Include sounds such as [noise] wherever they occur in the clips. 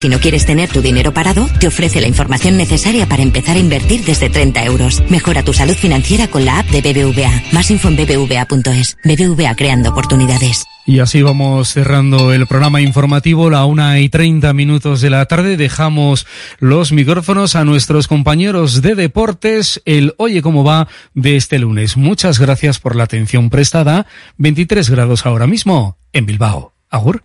Si no quieres tener tu dinero parado, te ofrece la información necesaria para empezar a invertir desde 30 euros. Mejora tu salud financiera con la app de BBVA. Más info en bbva.es. BBVA creando oportunidades. Y así vamos cerrando el programa informativo, la una y treinta minutos de la tarde. Dejamos los micrófonos a nuestros compañeros de deportes. El Oye cómo va de este lunes. Muchas gracias por la atención prestada. 23 grados ahora mismo en Bilbao. Agur.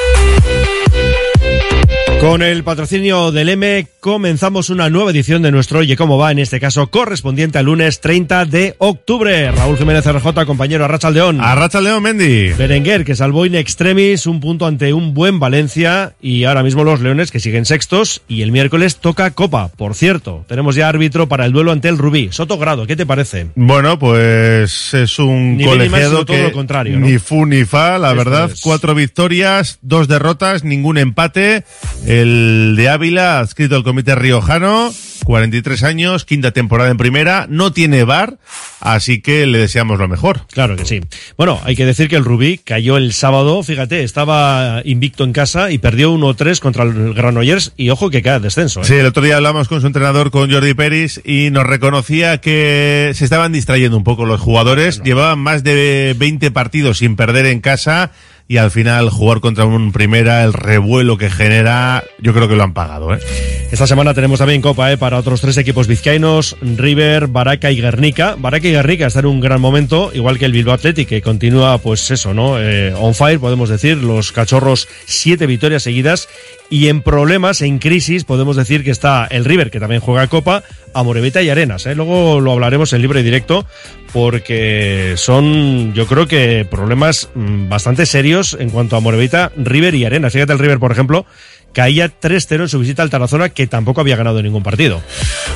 Con el patrocinio del M comenzamos una nueva edición de nuestro Oye Cómo Va, en este caso correspondiente al lunes 30 de octubre. Raúl Jiménez RJ, compañero Arracha León. Arracha León, Mendy. Berenguer, que salvó in extremis un punto ante un buen Valencia y ahora mismo los Leones que siguen sextos y el miércoles toca Copa. Por cierto, tenemos ya árbitro para el duelo ante el Rubí. Soto Grado, ¿qué te parece? Bueno, pues es un Ni colegiado todo lo contrario, ¿no? ni fu ni fa, la Esto verdad. es. Cuatro victorias, dos derrotas, ningún empate. El de Ávila, adscrito al comité riojano, 43 años, quinta temporada en primera, no tiene bar, así que le deseamos lo mejor. Claro que sí. Bueno, hay que decir que el Rubí cayó el sábado, fíjate, estaba invicto en casa y perdió 1-3 contra el Granollers y ojo que cae descenso. ¿eh? Sí, el otro día hablamos con su entrenador, con Jordi Peris, y nos reconocía que se estaban distrayendo un poco los jugadores. Llevaban más de 20 partidos sin perder en casa y al final jugar contra un primera, el revuelo que genera, yo creo que lo han pagado. ¿eh? Esta semana tenemos también Copa ¿eh? para otros tres equipos vizcaínos, River, Baraca y Guernica. Baraca y Guernica están en un gran momento, igual que el Bilbao Athletic, que continúa, pues eso, ¿no? Eh, on fire, podemos decir. Los cachorros, siete victorias seguidas. Y en problemas, en crisis, podemos decir que está el River, que también juega Copa, Amorevita y Arenas. ¿eh? Luego lo hablaremos en libre directo, porque son, yo creo que problemas mm, bastante serios en cuanto a Amorevita, River y Arenas. Fíjate el River, por ejemplo, caía 3-0 en su visita al Tarazona, que tampoco había ganado ningún partido.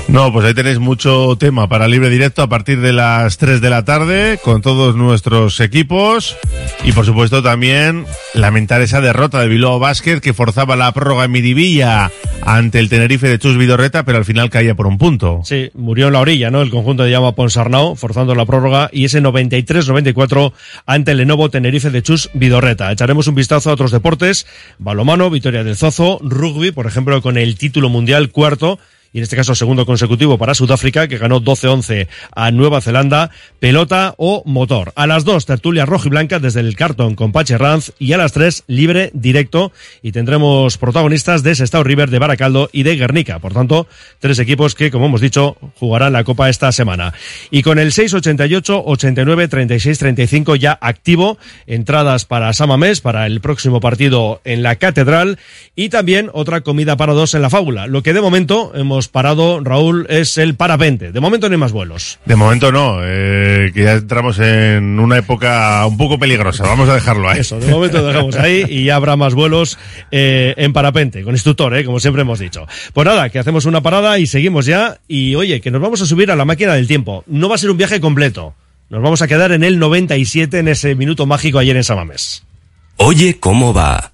No, pues ahí tenéis mucho tema para libre directo a partir de las 3 de la tarde con todos nuestros equipos y por supuesto también lamentar esa derrota de Bilbao Basket que forzaba la prórroga en Miribilla ante el Tenerife de Chus Vidorreta, pero al final caía por un punto. Sí, murió en la orilla, ¿no? El conjunto de Llama Ponsarnau, forzando la prórroga, y ese 93-94 ante el Lenovo Tenerife de Chus Vidorreta. Echaremos un vistazo a otros deportes, balomano, Victoria del Zozo, rugby, por ejemplo, con el título mundial cuarto, y en este caso segundo consecutivo para Sudáfrica, que ganó 12-11 a Nueva Zelanda, pelota o motor. A las dos, tertulia roja y blanca desde el cartón con Pache Ranz, y a las tres, libre directo, y tendremos protagonistas de Sestao River, de Baracaldo y de Guernica. Por tanto, tres equipos que, como hemos dicho, jugarán la Copa esta semana. Y con el 688 89 36 35 ya activo, entradas para Samamés, para el próximo partido en la Catedral, y también otra comida para dos en la fábula. Lo que de momento hemos hemos parado, Raúl, es el parapente. De momento no hay más vuelos. De momento no, eh, que ya entramos en una época un poco peligrosa. Vamos a dejarlo ahí. Eso, de momento lo dejamos ahí y ya habrá más vuelos eh, en parapente, con instructor, eh, como siempre hemos dicho. Pues nada, que hacemos una parada y seguimos ya. Y oye, que nos vamos a subir a la máquina del tiempo. No va a ser un viaje completo. Nos vamos a quedar en el 97, en ese minuto mágico ayer en Samamés. Oye, ¿cómo va?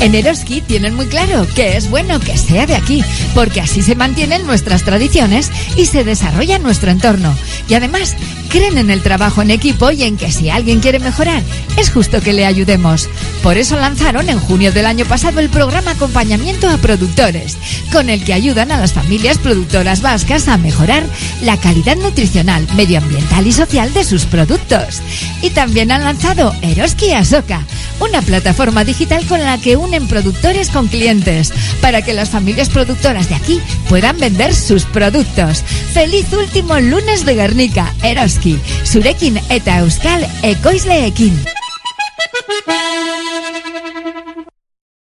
En Eroski tienen muy claro que es bueno que sea de aquí, porque así se mantienen nuestras tradiciones y se desarrolla nuestro entorno. Y además, creen en el trabajo en equipo y en que si alguien quiere mejorar, es justo que le ayudemos. Por eso lanzaron en junio del año pasado el programa Acompañamiento a Productores, con el que ayudan a las familias productoras vascas a mejorar la calidad nutricional, medioambiental y social de sus productos. Y también han lanzado Eroski Asoka, una plataforma digital con la que unen productores con clientes, para que las familias productoras de aquí puedan vender sus productos. Feliz último lunes de Guernica, Eroski, Surekin eta Euskal Ekoizleekin.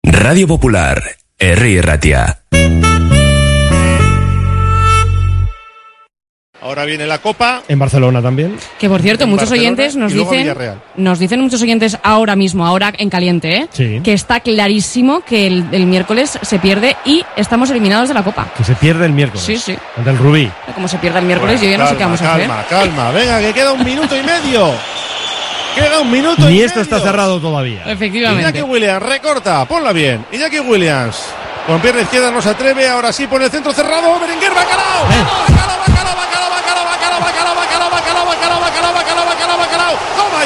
Radio Popular, Herri Ratia. Ahora viene la Copa. En Barcelona también. Que por cierto, En muchos Barcelona oyentes nos y dicen, Villarreal. nos dicen muchos oyentes ahora mismo, ahora en caliente, ¿eh? Sí. que está clarísimo que el, el miércoles se pierde y estamos eliminados de la Copa. Que se pierde el miércoles. Sí, sí. Ante el Rubí. Como se pierde el miércoles, yo ya no sé qué Calma, vamos a hacer. Calma, calma, venga, que queda un minuto y medio. Queda un minuto y Ni esto está cerrado todavía. Efectivamente. Iñaki Williams, recorta, ponla bien. Iñaki Williams. Con pierna izquierda no se atreve, ahora sí pone el centro cerrado. Berenguer, Bacalao. Bacalao, Bacalao, Bacalao,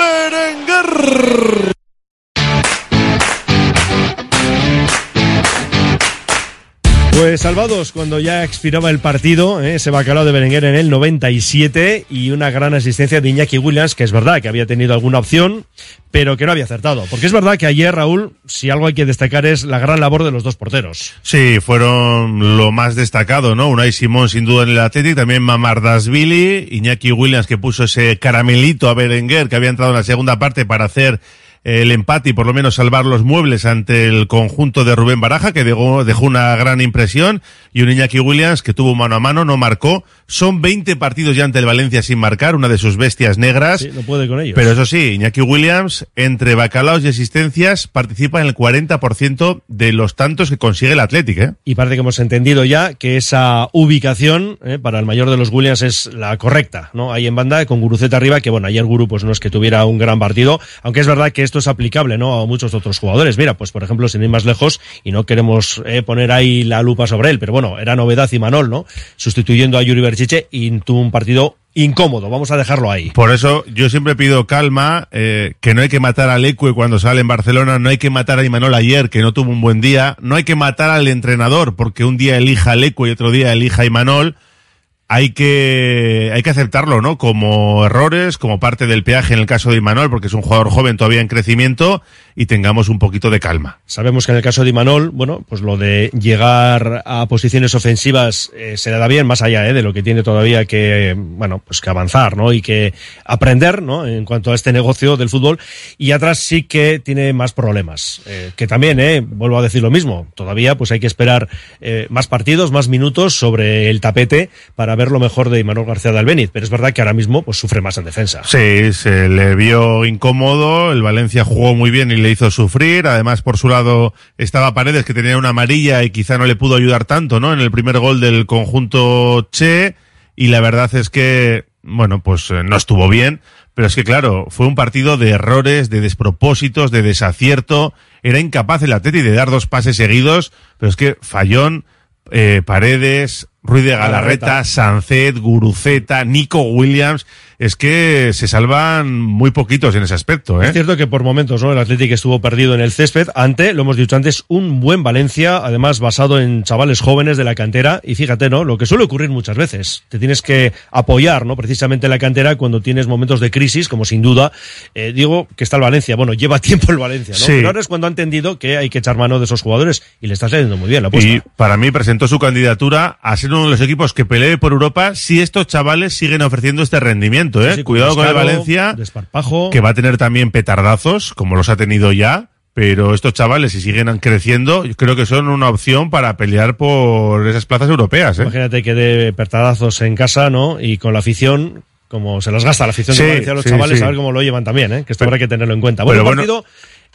Berenguer. Pues salvados cuando ya expiraba el partido, ¿eh? ese bacalao de Berenguer en el 97 y una gran asistencia de Iñaki Williams, que es verdad que había tenido alguna opción, pero que no había acertado. Porque es verdad que ayer, Raúl, si algo hay que destacar es la gran labor de los dos porteros. Sí, fueron lo más destacado, ¿no? Unai Simón sin duda en el Athletic, también Mamardasvili, Iñaki Williams que puso ese caramelito a Berenguer que había entrado en la segunda parte para hacer el empate y por lo menos salvar los muebles ante el conjunto de Rubén Baraja, que dejó, dejó una gran impresión, y un Iñaki Williams que tuvo mano a mano, no marcó. Son 20 partidos ya ante el Valencia sin marcar, una de sus bestias negras. Sí, no puede con ellos. Pero eso sí, Iñaki Williams, entre bacalaos y asistencias, participa en el 40% de los tantos que consigue el Athletic, ¿eh? Y parece que hemos entendido ya que esa ubicación ¿eh? para el mayor de los Williams es la correcta, ¿no? Ahí en banda con Guruceta arriba, que bueno, ayer Guru pues no es que tuviera un gran partido, aunque es verdad que esto es aplicable, ¿no? A muchos otros jugadores. Mira, pues por ejemplo, sin ir más lejos, y no queremos eh, poner ahí la lupa sobre él, pero bueno, era novedad Imanol, ¿no? Sustituyendo a Yuri Berchiche y tuvo un partido incómodo, vamos a dejarlo ahí. Por eso yo siempre pido calma, eh, que no hay que matar al Ecue cuando sale en Barcelona, no hay que matar a Imanol ayer, que no tuvo un buen día, no hay que matar al entrenador, porque un día elija al Ecue y otro día elija a Imanol. Hay que, hay que aceptarlo, ¿no? Como errores, como parte del peaje en el caso de Imanol, porque es un jugador joven todavía en crecimiento, y tengamos un poquito de calma. Sabemos que en el caso de Imanol, bueno, pues lo de llegar a posiciones ofensivas eh, se le da bien, más allá eh, de lo que tiene todavía que, bueno, pues que avanzar, ¿no? Y que aprender, ¿no? En cuanto a este negocio del fútbol. Y atrás sí que tiene más problemas. Eh, que también, eh, vuelvo a decir lo mismo, todavía pues hay que esperar más partidos, más minutos sobre el tapete para ver lo mejor de Imanol García de Albeniz. Pero es verdad que ahora mismo pues sufre más en defensa. Sí, se le vio incómodo, el Valencia jugó muy bien y le hizo sufrir. Además, por su lado estaba Paredes, que tenía una amarilla y quizá no le pudo ayudar tanto, ¿no? En el primer gol del conjunto Che. Y la verdad es que, bueno, pues eh, no estuvo bien. Pero es que, claro, fue un partido de errores, de despropósitos, de desacierto. Era incapaz el Atleti de dar dos pases seguidos. Pero es que Fallón, eh, Paredes, Ruiz de Galarreta, Galarreta. Sancet, Guruceta, Nico Williams, es que se salvan muy poquitos en ese aspecto, ¿eh? Es cierto que por momentos ¿no? el Atlético estuvo perdido en el césped ante, lo hemos dicho antes, un buen Valencia, además basado en chavales jóvenes de la cantera. Y fíjate, ¿no? Lo que suele ocurrir muchas veces. Te tienes que apoyar, ¿no? Precisamente en la cantera cuando tienes momentos de crisis, como sin duda, eh, digo que está el Valencia. Bueno, lleva [laughs] tiempo el Valencia, ¿no? Sí. Pero ahora es cuando ha entendido que hay que echar mano de esos jugadores y le está saliendo muy bien la apuesta. Y para mí presentó su candidatura a ser uno de los equipos que pelee por Europa si estos chavales siguen ofreciendo este rendimiento, ¿eh? Sí, sí, Cuidado con el Valencia, que va a tener también petardazos, como los ha tenido ya. Pero estos chavales, si siguen creciendo, yo creo que son una opción para pelear por esas plazas europeas, ¿eh? Imagínate que de pertadazos en casa, ¿no? Y con la afición, como se las gasta la afición Sí, de Valencia, los sí, chavales, sí. a ver cómo lo llevan también, ¿eh? Que esto habrá que tenerlo en cuenta. Bueno, Pero bueno- partido,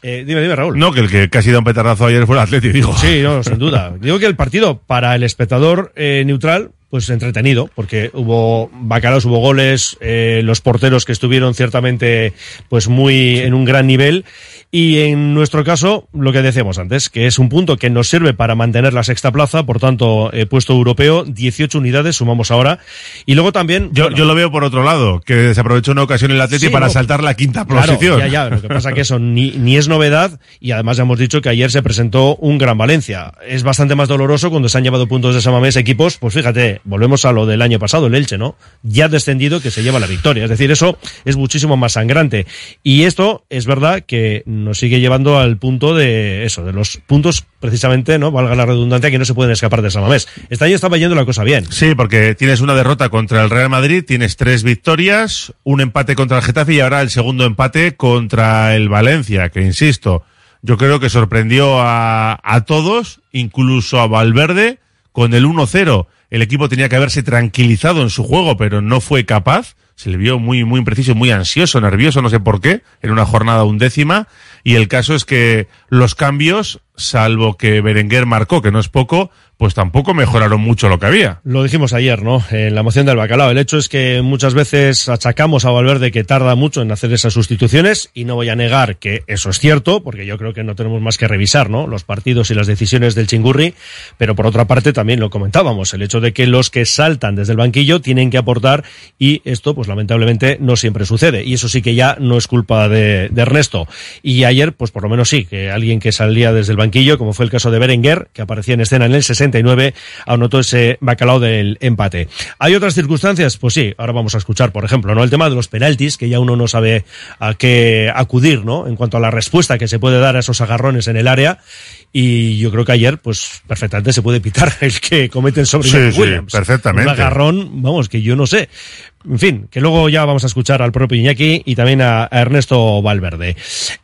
eh, dime, dime, Raúl. No, que el que casi da un petardazo ayer fue el Atleti, digo. Sí, no, sin duda. [laughs] Digo que el partido para el espectador eh, neutral, pues entretenido, porque hubo bacalos, hubo goles, eh, los porteros que estuvieron ciertamente, pues muy en un gran nivel. Y en nuestro caso, lo que decíamos antes, que es un punto que nos sirve para mantener la sexta plaza, por tanto, eh, puesto europeo, 18 unidades sumamos ahora. Y luego también. Yo, bueno, yo lo veo por otro lado, que desaprovechó una ocasión el Atleti Sí, para no. saltar la quinta Claro, posición. ya, ya. Lo que pasa que eso [laughs] ni, ni es novedad y además ya hemos dicho que ayer se presentó un gran Valencia. Es bastante más doloroso cuando se han llevado puntos de Samamés equipos, pues fíjate, volvemos a lo del año pasado, el Elche, ¿no? Ya descendido que se lleva la victoria. Es decir, eso es muchísimo más sangrante. Y esto es verdad que nos sigue llevando al punto de eso, de los puntos precisamente, ¿no? Valga la redundancia, que no se pueden escapar de Samamés. Este año estaba yendo la cosa bien. Sí, porque tienes una derrota contra el Real Madrid, tienes tres victorias, un empate contra el Getafe y ahora el segundo empate contra el Valencia, que insisto, yo creo que sorprendió a, a todos, incluso a Valverde, con el 1-0. El equipo tenía que haberse tranquilizado en su juego, pero no fue capaz. Se le vio muy, muy impreciso, muy ansioso, nervioso, no sé por qué, en una jornada undécima. Y el caso es que los cambios, salvo que Berenguer marcó, que no es poco, pues tampoco mejoraron mucho lo que había. Lo dijimos ayer, ¿no? En la moción del bacalao. El hecho es que muchas veces achacamos a Valverde que tarda mucho en hacer esas sustituciones y no voy a negar que eso es cierto, porque yo creo que no tenemos más que revisar, ¿no? Los partidos y las decisiones del chingurri, pero por otra parte también lo comentábamos, el hecho de que los que saltan desde el banquillo tienen que aportar y esto, pues lamentablemente no siempre sucede. Y eso sí que ya no es culpa de, Ernesto. Y ayer, pues por lo menos sí, que alguien que salía desde el banquillo, como fue el caso de Berenguer, que aparecía en escena en el 69, anotó ese bacalao del empate. ¿Hay otras circunstancias? Pues sí, ahora vamos a escuchar, por ejemplo, ¿no? El tema de los penaltis, que ya uno no sabe a qué acudir, ¿no? En cuanto a la respuesta que se puede dar a esos agarrones en el área. Y yo creo que ayer, pues, perfectamente se puede pitar [laughs] el que cometen sobre Sí, sí, Williams. perfectamente. Un agarrón, vamos, que yo no sé. En fin, que luego ya vamos a escuchar al propio Iñaki y también a, a Ernesto Valverde.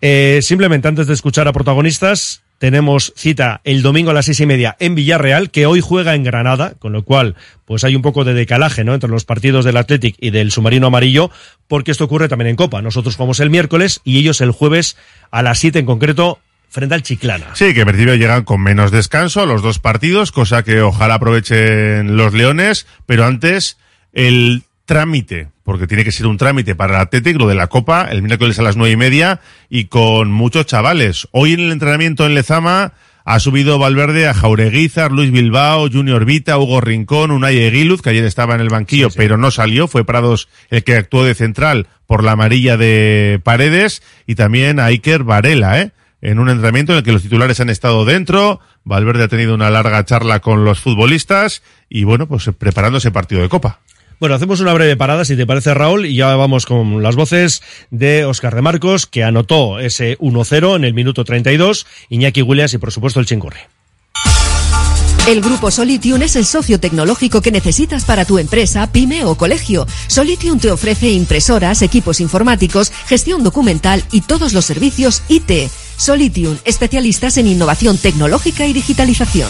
Eh, simplemente antes de escuchar a protagonistas, tenemos cita el domingo a las seis y media en Villarreal, que hoy juega en Granada, con lo cual, pues hay un poco de decalaje, ¿no? Entre los partidos del Athletic y del Submarino Amarillo, porque esto ocurre también en Copa. Nosotros jugamos el miércoles y ellos el jueves a las siete en concreto, frente al Chiclana. Sí, que en principio llegan con menos descanso los dos partidos, cosa que ojalá aprovechen los Leones, pero antes el trámite, porque tiene que ser un trámite para el Athletic, lo de la Copa, el miércoles a las nueve y media, y con muchos chavales. Hoy en el entrenamiento en Lezama ha subido Valverde a Jaureguizar, Luis Bilbao, Junior Vita, Hugo Rincón, Unai Eguiluz, que ayer estaba en el banquillo, Sí, sí. pero no salió, fue Prados el que actuó de central por la amarilla de Paredes, y también a Iker Varela, ¿eh? en un entrenamiento en el que los titulares han estado dentro, Valverde ha tenido una larga charla con los futbolistas, y bueno, pues preparando ese partido de Copa. Bueno, hacemos una breve parada, si te parece, Raúl, y ya vamos con las voces de Oscar de Marcos, que anotó ese 1-0 en el minuto 32, Iñaki Williams y, por supuesto, el Chingurri. El grupo Solitium es el socio tecnológico que necesitas para tu empresa, pyme o colegio. Solitium te ofrece impresoras, equipos informáticos, gestión documental y todos los servicios IT. Solitium, especialistas en innovación tecnológica y digitalización.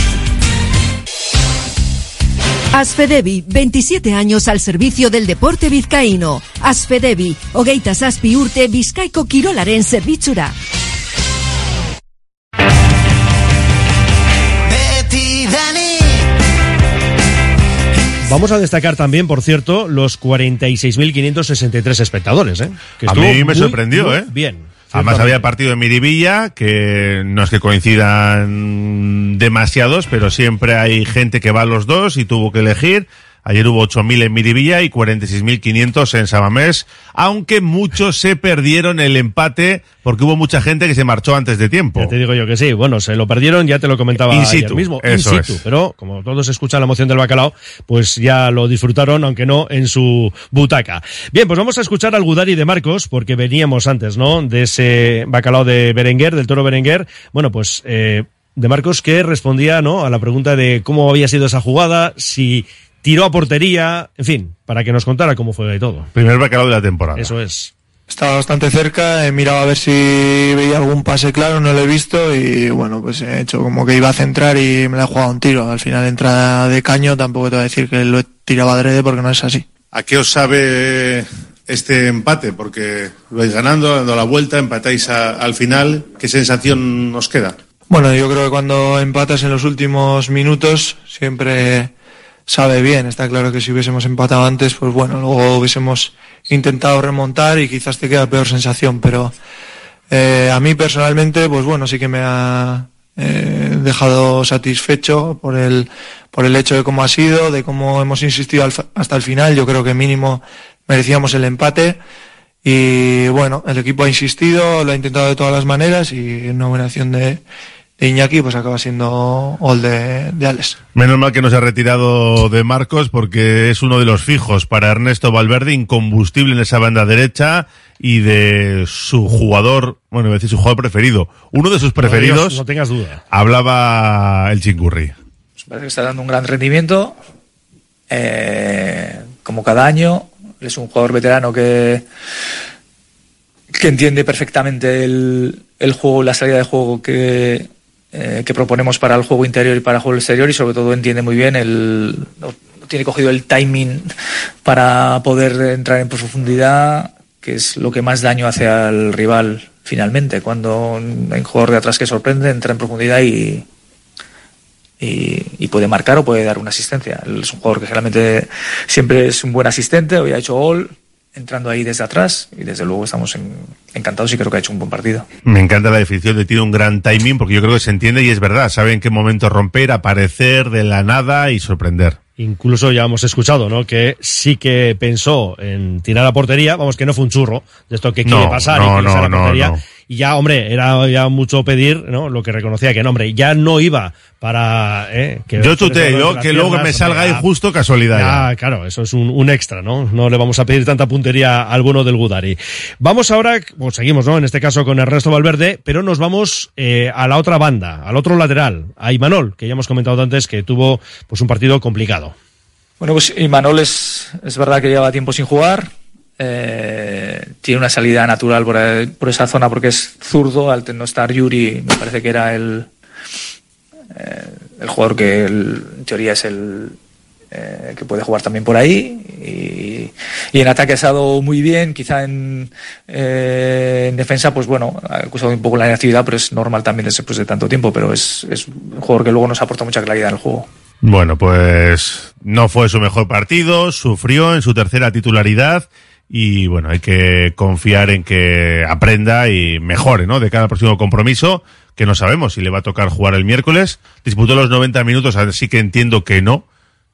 Asfedevi, 27 años al servicio del deporte vizcaíno. Asfedevi, hogeita zazpi urte bizkaiko kirolaren zerbitzura. Vamos a destacar también, por cierto, los 46.563 espectadores. ¿eh? Que A mí me muy, sorprendió, muy ¿eh? Bien. Además había partido en Miribilla, que no es que coincidan demasiados, pero siempre hay gente que va a los dos y tuvo que elegir. Ayer hubo 8.000 en Miribilla y 46.500 en Sabamés, aunque muchos se perdieron el empate porque hubo mucha gente que se marchó antes de tiempo. Ya te digo yo que sí. Bueno, se lo perdieron, ya te lo comentaba In ayer situ, mismo. eso in situ. es. Pero como todos escuchan la emoción del bacalao, pues ya lo disfrutaron, aunque no en su butaca. Bien, pues vamos a escuchar al Gudari de Marcos, porque veníamos antes, ¿no? De ese bacalao de Berenguer, del toro Berenguer. Bueno, pues eh, de Marcos que respondía, ¿no? A la pregunta de cómo había sido esa jugada, si tiró a portería, en fin, para que nos contara cómo fue de todo. Primer bacalao de la temporada. Eso es. Estaba bastante cerca, he mirado a ver si veía algún pase claro, no lo he visto y bueno, pues he hecho como que iba a centrar y me la he jugado un tiro. Al final entrada de caño, tampoco te voy a decir que lo he tirado adrede porque no es así. ¿A qué os sabe este empate? Porque vais ganando, dando la vuelta, empatáis a- al final. ¿Qué sensación os queda? Bueno, yo creo que cuando empatas en los últimos minutos siempre sabe bien. Está claro que si hubiésemos empatado antes, pues bueno, luego hubiésemos intentado remontar y quizás te queda peor sensación. Pero eh, a mí personalmente, pues bueno, sí que me ha eh, dejado satisfecho por el, por el hecho de cómo ha sido, de cómo hemos insistido al hasta el final. Yo creo que mínimo merecíamos el empate. Y bueno, el equipo ha insistido, lo ha intentado de todas las maneras y una buena de Iñaki pues acaba siendo gol de, de Alex. Menos mal que no se ha retirado de Marcos porque es uno de los fijos para Ernesto Valverde, incombustible en esa banda derecha y de su jugador, bueno, iba a decir su jugador preferido, uno de sus preferidos, no tengas duda. hablaba el Chingurri. Parece que está dando un gran rendimiento, eh, como cada año. Es un jugador veterano que, que entiende perfectamente el, el juego, la salida de juego que, eh, que proponemos para el juego interior y para el juego exterior y sobre todo entiende muy bien el tiene cogido el timing para poder entrar en profundidad que es lo que más daño hace al rival finalmente cuando hay un jugador de atrás que sorprende entra en profundidad y, y, puede marcar o puede dar una asistencia. Es un jugador que generalmente siempre es un buen asistente, hoy ha hecho gol entrando ahí desde atrás y desde luego estamos en- encantados y creo que ha hecho un buen partido. Me encanta la definición de tiene un gran timing porque yo creo que se entiende y es verdad. Sabe en qué momento romper, aparecer de la nada y sorprender. Incluso ya hemos escuchado, ¿no? Que sí que pensó en tirar a portería, vamos, que no fue un churro de esto que quiere pasar no, y que le no, sale a no, portería. Y ya, hombre, era ya mucho pedir, ¿no? Lo que reconocía que, no, hombre, ya no iba para, ¿eh? Que Yo tuteo, que luego que me salga ahí justo casualidad. Ya, claro, eso es un, un extra, ¿no? No le vamos a pedir tanta puntería al bueno del Gudari. Vamos ahora, pues seguimos, ¿no? En este caso con Ernesto Valverde, pero nos vamos eh, a la otra banda, al otro lateral, a Imanol, que ya hemos comentado antes que tuvo pues un partido complicado. Bueno, pues Imanol es, es verdad que lleva tiempo sin jugar. eh, tiene una salida natural por, eh, por esa zona porque es zurdo. Al no estar Yuri, me parece que era el, eh, el jugador que el- en teoría es el eh, que puede jugar también por ahí. Y, y en ataque ha estado muy bien. Quizá en, eh, en defensa, pues bueno, ha acusado un poco la inactividad, pero es normal también después de tanto tiempo. Pero es, es un jugador que luego nos aporta mucha claridad en el juego. Bueno, pues no fue su mejor partido, sufrió en su tercera titularidad y bueno, hay que confiar en que aprenda y mejore, ¿no? De cada próximo compromiso, que no sabemos si le va a tocar jugar el miércoles. Disputó los 90 minutos, así que entiendo que no,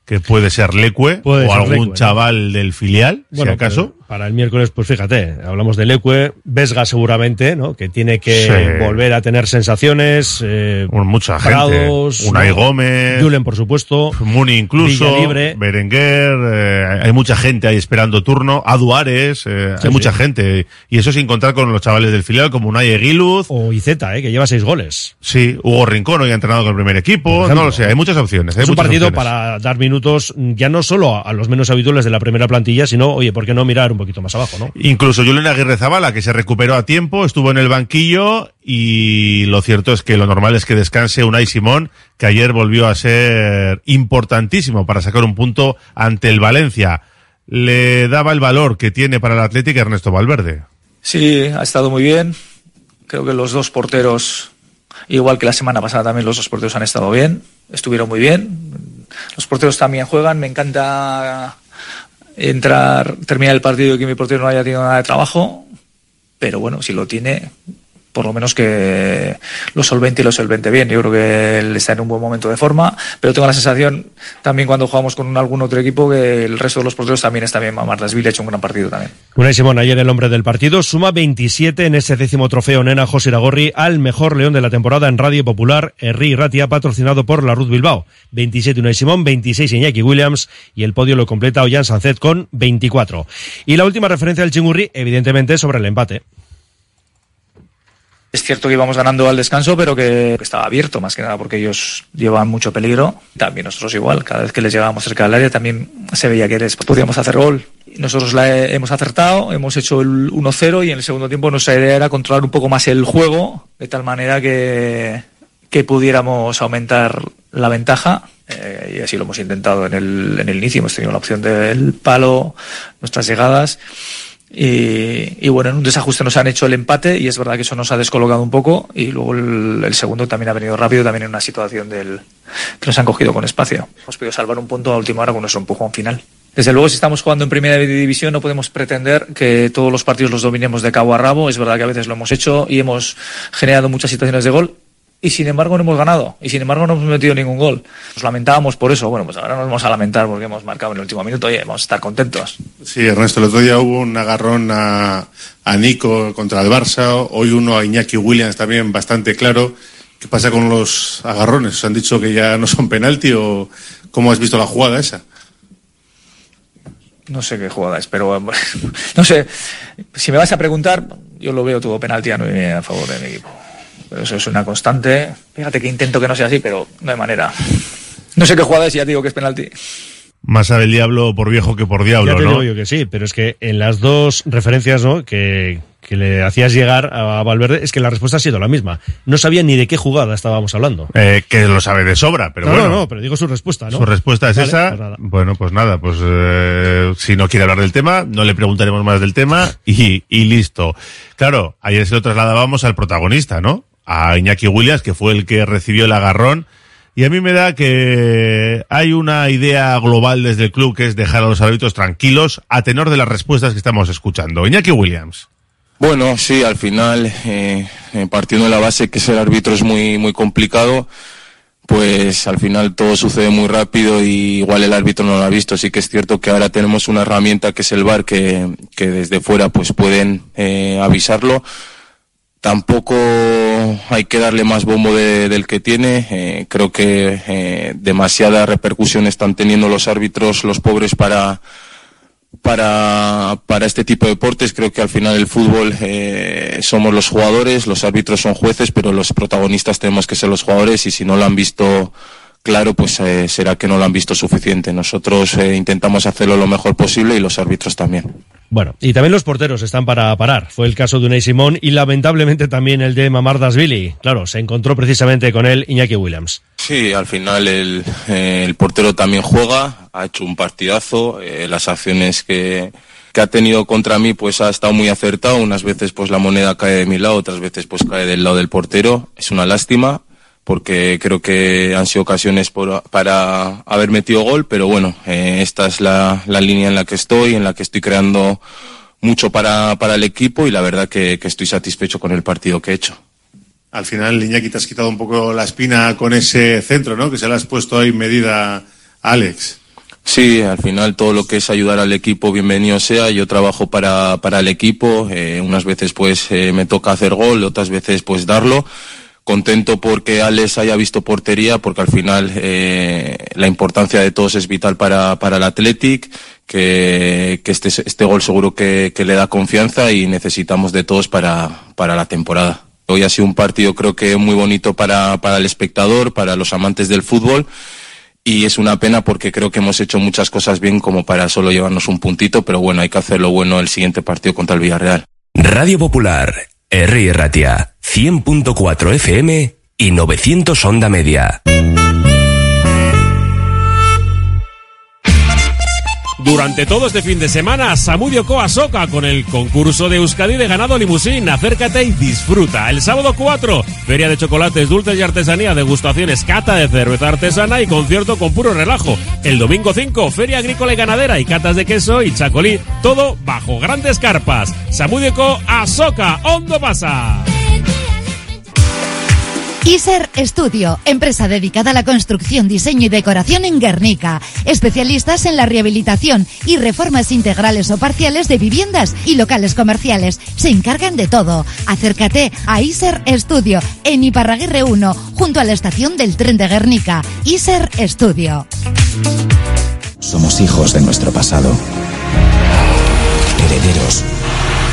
que puede ser Lecue Puede o ser algún chaval del filial, si acaso. Para el miércoles, pues fíjate, hablamos de Leque, Vesga seguramente, ¿no? Que tiene que Sí. volver a tener sensaciones. Eh, mucha gente. Prados, Unai ¿no? Gómez. Julen, por supuesto. Muni incluso. Villalibre. Berenguer. eh, hay mucha gente ahí esperando turno. Aduares. eh, Sí, hay mucha sí. gente. Y eso sin contar con los chavales del filial como Unai Eguiluz. O Izeta, eh, que lleva seis goles. Sí, Hugo Rincón hoy ha entrenado con el primer equipo. Ejemplo. no lo sé, hay muchas opciones. Hay Es un muchas partido opciones. para dar minutos ya no solo a los menos habituales de la primera plantilla, sino, oye, ¿por qué no mirar un poquito más abajo, no? Incluso Julen Aguirre Zabala, que se recuperó a tiempo, estuvo en el banquillo y lo cierto es que lo normal es que descanse Unai Simón, que ayer volvió a ser importantísimo para sacar un punto ante el Valencia. Le daba el valor que tiene para el Atlético Ernesto Valverde. Sí, ha estado muy bien. Creo que los dos porteros, igual que la semana pasada también los dos porteros han estado bien, estuvieron muy bien. Los porteros también juegan, me encanta entrar, terminar el partido y que mi portero no haya tenido nada de trabajo, pero bueno, si lo tiene, por lo menos que lo solvente y lo solvente bien. Yo creo que él está en un buen momento de forma, pero tengo la sensación también cuando jugamos con algún otro equipo que el resto de los porteros también está bien. Marlasville ha hecho un gran partido también. Unai Simón, ayer el hombre del partido, suma 27 en ese décimo trofeo Nena José Iragorri al mejor león de la temporada en Radio Popular, Herri Ratia, patrocinado por la Ruth Bilbao. 27 Unai Simón, 26 Iñaki Williams y el podio lo completa Ollán Sancet con 24. Y la última referencia del Chingurri, evidentemente, sobre el empate. Es cierto que íbamos ganando al descanso, pero que estaba abierto más que nada porque ellos llevaban mucho peligro. También nosotros igual, cada vez que les llegábamos cerca del área también se veía que les podíamos hacer gol. Nosotros la he- hemos acertado, hemos hecho el 1-0 y en el segundo tiempo nuestra idea era controlar un poco más el juego, de tal manera que, que pudiéramos aumentar la ventaja. Eh, y así lo hemos intentado en el, en el inicio. Hemos tenido la opción del palo, nuestras llegadas. Y, y bueno, en un desajuste nos han hecho el empate y es verdad que eso nos ha descolocado un poco y luego el, el segundo también ha venido rápido, también en una situación del que nos han cogido con espacio. Hemos podido salvar un punto a última hora con nuestro empujón final. Desde luego, si estamos jugando en primera división, no podemos pretender que todos los partidos los dominemos de cabo a rabo. Es verdad que a veces lo hemos hecho y hemos generado muchas situaciones de gol y sin embargo no hemos ganado y sin embargo no hemos metido ningún gol. Nos lamentábamos por eso. Bueno, pues ahora nos vamos a lamentar porque hemos marcado en el último minuto y vamos a estar contentos. Sí, Ernesto, el otro día hubo un agarrón a, a Nico contra el Barça, hoy uno a Iñaki Williams también bastante claro. ¿Qué pasa con los agarrones? ¿Os han dicho que ya no son penalti o cómo has visto la jugada esa? No sé qué jugada es, pero [laughs] no sé. Si me vas a preguntar, yo lo veo todo penalti a nueve a favor de mi equipo. Pero eso es una constante. Fíjate que intento que no sea así, pero no hay manera. No sé qué jugada es y ya te digo que es penalti. Más sabe el diablo por viejo que por diablo, ya te ¿no? digo yo que sí, pero es que en las dos referencias ¿no? que, que le hacías llegar a Valverde, es que la respuesta ha sido la misma. No sabía ni de qué jugada estábamos hablando. Eh, que lo sabe de sobra, pero no, bueno. no, no, pero digo su respuesta, ¿no? Su respuesta es Vale, esa. pues bueno, pues nada, pues eh, si no quiere hablar del tema, no le preguntaremos más del tema y, y listo. Claro, ayer se lo trasladábamos al protagonista, ¿no? A Iñaki Williams, que fue el que recibió el agarrón Y a mí me da que hay una idea global desde el club que es dejar a los árbitros tranquilos a tenor de las respuestas que estamos escuchando. Iñaki Williams. Bueno, sí, al final, eh, eh, partiendo de la base que ser árbitro es muy, muy complicado, pues al final todo sucede muy rápido y igual el árbitro no lo ha visto. Sí que es cierto que ahora tenemos una herramienta que es el VAR que, que desde fuera pues pueden eh, avisarlo tampoco hay que darle más bombo de, del que tiene. Eh, creo que eh, demasiada repercusión están teniendo los árbitros, los pobres, para, para, para este tipo de deportes. Creo que al final el fútbol eh, somos los jugadores, los árbitros son jueces, pero los protagonistas tenemos que ser los jugadores y si no lo han visto claro, pues eh, será que no lo han visto suficiente. Nosotros eh, intentamos hacerlo lo mejor posible y los árbitros también. Bueno, y también los porteros están para parar. Fue el caso de Unai Simón y lamentablemente también el de Mamardasvili. Claro, se encontró precisamente con él Iñaki Williams. Sí, al final el, eh, el portero también juega, ha hecho un partidazo, las acciones que, que ha tenido contra mí pues ha estado muy acertado, unas veces pues la moneda cae de mi lado, otras veces pues cae del lado del portero, es una lástima porque creo que han sido ocasiones por, para haber metido gol, pero bueno, eh, esta es la, la, línea en la que estoy, en la que estoy creando mucho para, para el equipo y la verdad que, que, estoy satisfecho con el partido que he hecho. Al final, Iñaki, te has quitado un poco la espina con ese centro, ¿no? Que se le has puesto ahí medida a Alex. Sí, al final todo lo que es ayudar al equipo, bienvenido sea. Yo trabajo para, para el equipo. Eh, unas veces pues eh, me toca hacer gol, otras veces pues darlo contento porque Alex haya visto portería, porque al final eh, la importancia de todos es vital para, para el Athletic, que, que este, este gol seguro que, le da confianza y necesitamos de todos para, para la temporada. Hoy ha sido un partido creo que muy bonito para, para el espectador, para los amantes del fútbol y es una pena porque creo que hemos hecho muchas cosas bien como para solo llevarnos un puntito, pero bueno, hay que hacer lo bueno el siguiente partido contra el Villarreal. Radio Popular, R. Ratia. 100.4 FM y 900 onda media. Durante todo este fin de semana, Samudio Coa Soca con el concurso de Euskadi de ganado limusín. Acércate y disfruta. El sábado 4, feria de chocolates, dulces y artesanía, degustaciones, cata de cerveza artesana y concierto con puro relajo. El domingo 5, feria agrícola y ganadera y catas de queso y chacolí. Todo bajo grandes carpas. Samudio Coa Soca, Hondo pasa. Iser Studio, empresa dedicada a la construcción, diseño y decoración en Guernica. Especialistas en la rehabilitación y reformas integrales o parciales de viviendas y locales comerciales. Se encargan de todo. Acércate a Iser Studio en Iparraguirre 1, junto a la estación del tren de Guernica. Iser Studio. Somos hijos de nuestro pasado. Herederos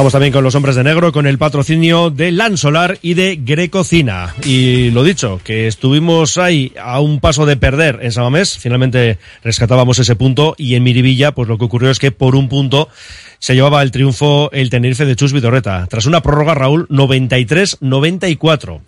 Vamos también con los hombres de negro, con el patrocinio de Lansolar y de Grecocina. Y lo dicho, que estuvimos ahí a un paso de perder en Samamés, finalmente rescatábamos ese punto y en Miribilla, pues lo que ocurrió es que por un punto se llevaba el triunfo el Tenerife de Chus Vidorreta. Tras una prórroga, Raúl, 93-94.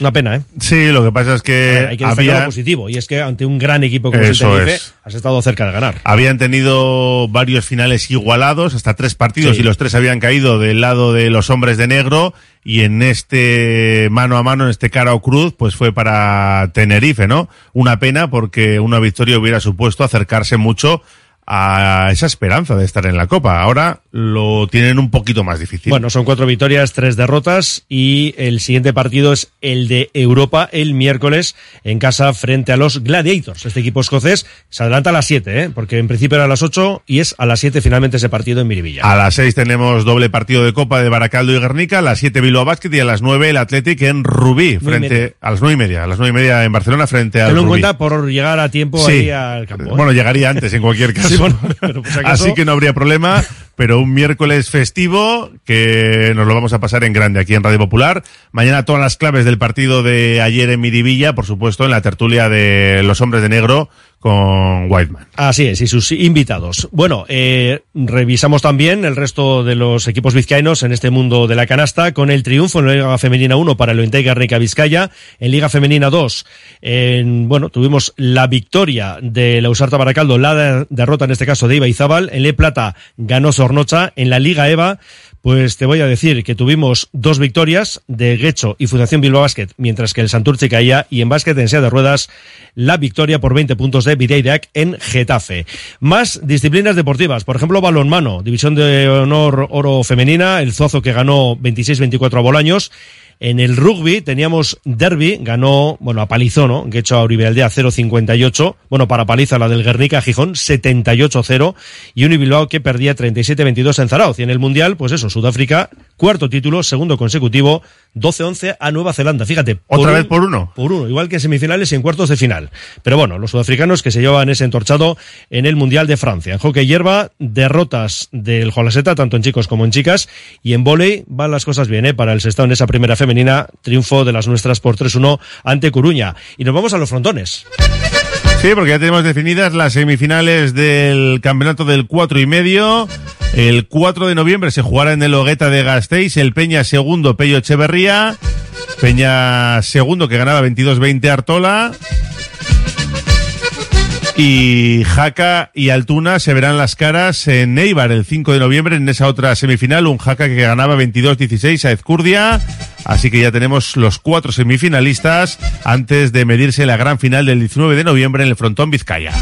Una pena, ¿eh? Sí, lo que pasa es que Hay que destacar había, lo positivo, y es que ante un gran equipo como es el Eso Tenerife, es. has estado cerca de ganar. habían tenido varios finales igualados, hasta tres partidos, Sí. y los tres habían caído del lado de los hombres de negro, y en este mano a mano, en este cara o cruz, pues fue para Tenerife, ¿no? Una pena porque una victoria hubiera supuesto acercarse mucho a esa esperanza de estar en la Copa. Ahora lo tienen un poquito más difícil. Bueno, son cuatro victorias, tres derrotas y el siguiente partido es el de Europa el miércoles en casa frente a los Gladiators. Este equipo escocés se adelanta a las 7, ¿eh? porque en principio era a las 8 y es a las 7 finalmente ese partido en Miribilla. A las seis tenemos doble partido de Copa de Baracaldo y Guernica, a las siete Bilbao Basket y a las nueve el Athletic en Rubí, frente a las nueve y media, a las nueve y media en Barcelona frente al Tenlo en cuenta por llegar a tiempo Sí. ahí al campo. ¿eh? Bueno, llegaría antes en cualquier caso. Sí, bueno, [laughs] pero por si acaso- Así que no habría problema, pero un miércoles festivo que nos lo vamos a pasar en grande aquí en Radio Popular. Mañana todas las claves del partido de ayer en Miribilla, por supuesto, en la tertulia de los hombres de negro con Whiteman. Así es, y sus invitados. Bueno, eh, revisamos también el resto de los equipos vizcaínos en este mundo de la canasta con el triunfo en la Liga Femenina 1 para el Ointega Rica Vizcaya, en Liga Femenina 2, en, bueno, tuvimos la victoria de la Usarta Baracaldo, la de- derrota en este caso de Iba Izábal, en Le Plata ganó Sornocha, en la Liga EVA, pues te voy a decir que tuvimos dos victorias de Guecho y Fundación Bilbao Basket, mientras que el Santurce caía y en básquet en silla de ruedas la victoria por 20 puntos de Videirak en Getafe. Más disciplinas deportivas, por ejemplo, balonmano, división de honor oro femenina, el Zozo que ganó 26-24 a Bolaños. En el rugby teníamos derby, ganó, bueno, a palizó, ¿no? Guecho a Uribe Aldea 0-58, bueno, para paliza la del Guernica Gijón 78-0 y un Bilbao que perdía 37-22 en Zarauz. Y en el Mundial, pues eso, Sudáfrica, cuarto título, segundo consecutivo, 12-11 a Nueva Zelanda. Fíjate. ¿Otra vez por uno? Por uno, igual que en semifinales y en cuartos de final. Pero bueno, los sudafricanos que se llevan ese entorchado en el Mundial de Francia. En hockey hierba, derrotas del Jolaseta, tanto en chicos como en chicas. Y en volei van las cosas bien, ¿eh? Para el Sestao en esa primera femenina, triunfo de las nuestras por 3-1 ante Coruña. Y nos vamos a los frontones. Sí, porque ya tenemos definidas las semifinales del campeonato del cuatro y medio. El 4 de noviembre se jugará en el Hogueta de Gasteiz, el Peña segundo, Pello Echeverría. Peña segundo que ganaba 22-20 Artola. Y Jaca y Altuna se verán las caras en Eibar el 5 de noviembre en esa otra semifinal. Un Jaca que ganaba 22-16 a Ezcurdia. Así que ya tenemos los cuatro semifinalistas antes de medirse la gran final del 19 de noviembre en el frontón Vizcaya.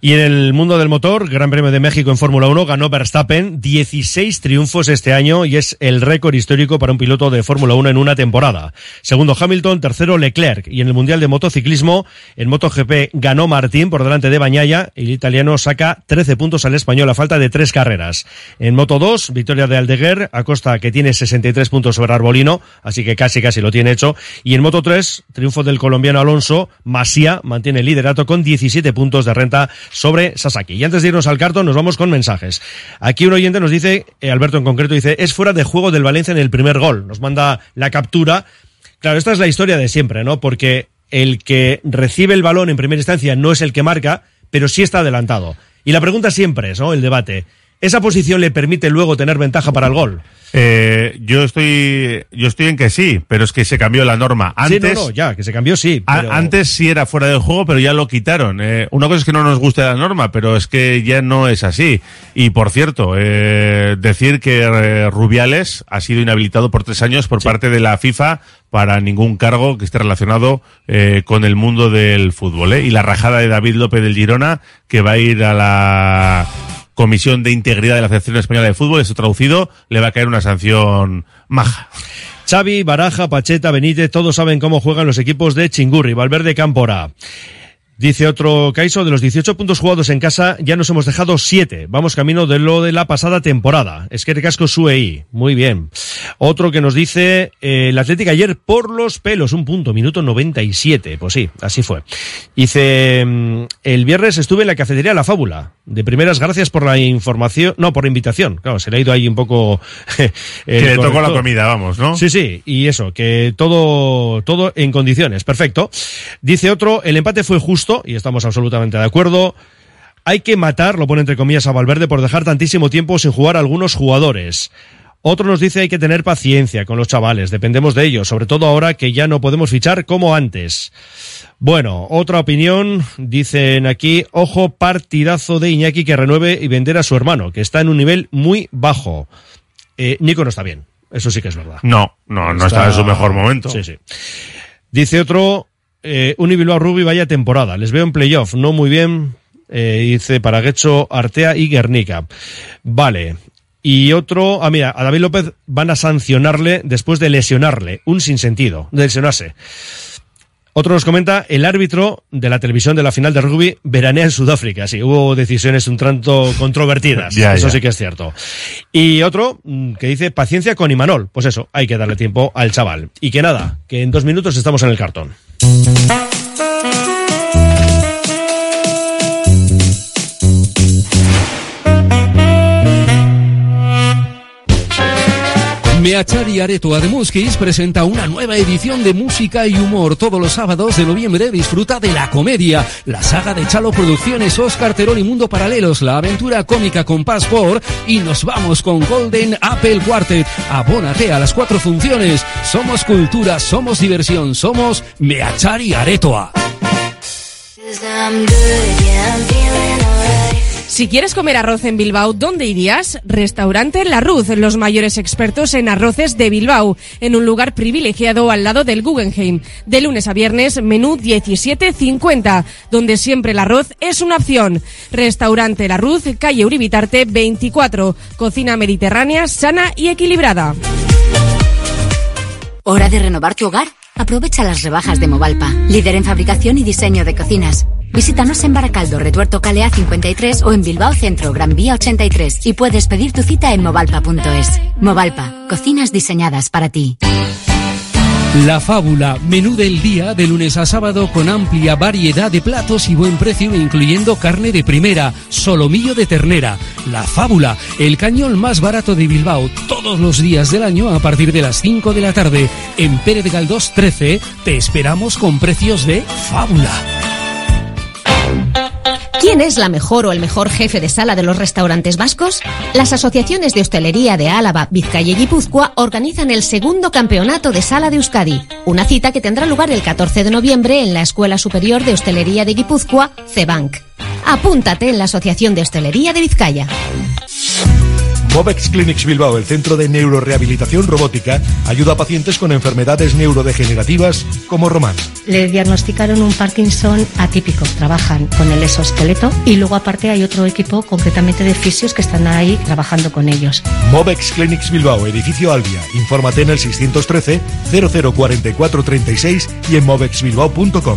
Y en el mundo del motor, Gran Premio de México en Fórmula 1, ganó Verstappen 16 triunfos este año y es el récord histórico para un piloto de Fórmula 1 en una temporada. Segundo Hamilton, tercero Leclerc. Y en el Mundial de Motociclismo, en MotoGP ganó Martín por delante de Bañaya y el italiano saca 13 puntos al español a falta de tres carreras. En Moto 2, victoria de Aldeguer, Acosta que tiene 63 puntos sobre Arbolino, así que casi casi lo tiene hecho. Y en Moto 3, triunfo del colombiano Alonso, Masía mantiene el liderato con 17 puntos de renta sobre Sasaki. Y antes de irnos al cartón, nos vamos con mensajes. Aquí un oyente nos dice, eh, Alberto en concreto, dice, es fuera de juego del Valencia en el primer gol. Nos manda la captura. Claro, esta es la historia de siempre, ¿no? Porque el que recibe el balón en primera instancia no es el que marca, pero sí está adelantado. Y la pregunta siempre es, ¿no? El debate. ¿Esa posición le permite luego tener ventaja para el gol? Eh, yo estoy, yo estoy en que sí, pero es que se cambió la norma. Antes, sí, no, no, ya, que se cambió, sí. a- antes sí era fuera del juego, pero ya lo quitaron. Eh, una cosa es que no nos guste la norma, pero es que ya no es así. Y por cierto, eh, decir que eh, Rubiales ha sido inhabilitado por tres años por parte de la FIFA para ningún cargo que esté relacionado eh, con el mundo del fútbol. ¿eh? Y la rajada de David López del Girona, que va a ir a la Comisión de Integridad de la Federación Española de Fútbol, eso traducido, le va a caer una sanción maja. Xavi, Baraja, Pacheta, Benítez, todos saben cómo juegan los equipos de Chingurri, Valverde, Cámpora. Dice otro Caiso, de los 18 puntos jugados en casa, ya nos hemos dejado 7. Vamos camino de lo de la pasada temporada. Es que casco Suei. Muy bien. Otro que nos dice, eh, el Atlético ayer por los pelos, un punto, minuto 97. Pues sí, así fue. Dice, mm, el viernes estuve en la cafetería La Fábula. De primeras, gracias por la información, no, por la invitación. Claro, se le ha ido ahí un poco... [laughs] el Que le tocó la comida, vamos, ¿no? Sí, sí, y eso, que todo, todo en condiciones, perfecto. Dice otro, el empate fue justo, y estamos absolutamente de acuerdo. Hay que matar, lo pone entre comillas a Valverde, por dejar tantísimo tiempo sin jugar a algunos jugadores. Otro nos dice hay que tener paciencia con los chavales, dependemos de ellos, sobre todo ahora que ya no podemos fichar como antes. Bueno, otra opinión, dicen aquí, ojo partidazo de Iñaki que renueve y vender a su hermano, que está en un nivel muy bajo. Eh, Nico no está bien, eso sí que es verdad. No, no, no está, en su mejor momento. Sí, sí. Dice otro, eh, Uni Bilbao Rubi, vaya temporada, les veo en playoff, no muy bien, eh, dice Paraguecho, Artea y Guernica. Vale. Y otro, ah, mira, a David López van a sancionarle después de lesionarle, un sinsentido, de lesionarse. Otro nos comenta, el árbitro de la televisión de la final de rugby veranea en Sudáfrica. Sí, hubo decisiones un tanto controvertidas. [laughs] Ya, eso ya. sí que es cierto. Y otro mm, que dice, paciencia con Imanol. Pues eso, hay que darle tiempo al chaval. Y que nada, que en dos minutos estamos en el cartón. Meachari Aretoa de Muskis presenta una nueva edición de música y humor todos los sábados de noviembre. Disfruta de la comedia, la saga de Chalo Producciones, Oscar Terón y Mundo Paralelos, la aventura cómica con Passport y nos vamos con Golden Apple Quartet. Abónate a las cuatro funciones. Somos cultura, somos diversión, somos Meachari Aretoa. Si quieres comer arroz en Bilbao, ¿dónde irías? Restaurante La Ruz, los mayores expertos en arroces de Bilbao, en un lugar privilegiado al lado del Guggenheim. De lunes a viernes, menú 17.50, donde siempre el arroz es una opción. Restaurante La Ruz, calle Uribitarte 24, cocina mediterránea, sana y equilibrada. ¿Hora de renovar tu hogar? Aprovecha las rebajas de Movalpa, líder en fabricación y diseño de cocinas. Visítanos en Baracaldo, Retuerto Calea 53 o en Bilbao Centro, Gran Vía 83 y puedes pedir tu cita en movalpa.es. Movalpa, cocinas diseñadas para ti. La Fábula, menú del día de lunes a sábado con amplia variedad de platos y buen precio incluyendo carne de primera, solomillo de ternera. La Fábula, el cañón más barato de Bilbao, todos los días del año a partir de las 5 de la tarde. En Pérez Galdós 13 te esperamos con precios de Fábula. ¿Quién es la mejor o el mejor jefe de sala de los restaurantes vascos? Las asociaciones de hostelería de Álava, Vizcaya y Guipúzcoa organizan el segundo campeonato de sala de Euskadi, una cita que tendrá lugar el 14 de noviembre en la Escuela Superior de Hostelería de Guipúzcoa, CEBANC. Apúntate en la Asociación de Hostelería de Vizcaya. Movex Clinics Bilbao, el centro de neurorehabilitación robótica, ayuda a pacientes con enfermedades neurodegenerativas como Román. Le diagnosticaron un Parkinson atípico. Trabajan con el exoesqueleto y luego aparte hay otro equipo concretamente de fisios que están ahí trabajando con ellos. Movex Clinics Bilbao, edificio Albia. Infórmate en el 613 004436 y en movexbilbao.com.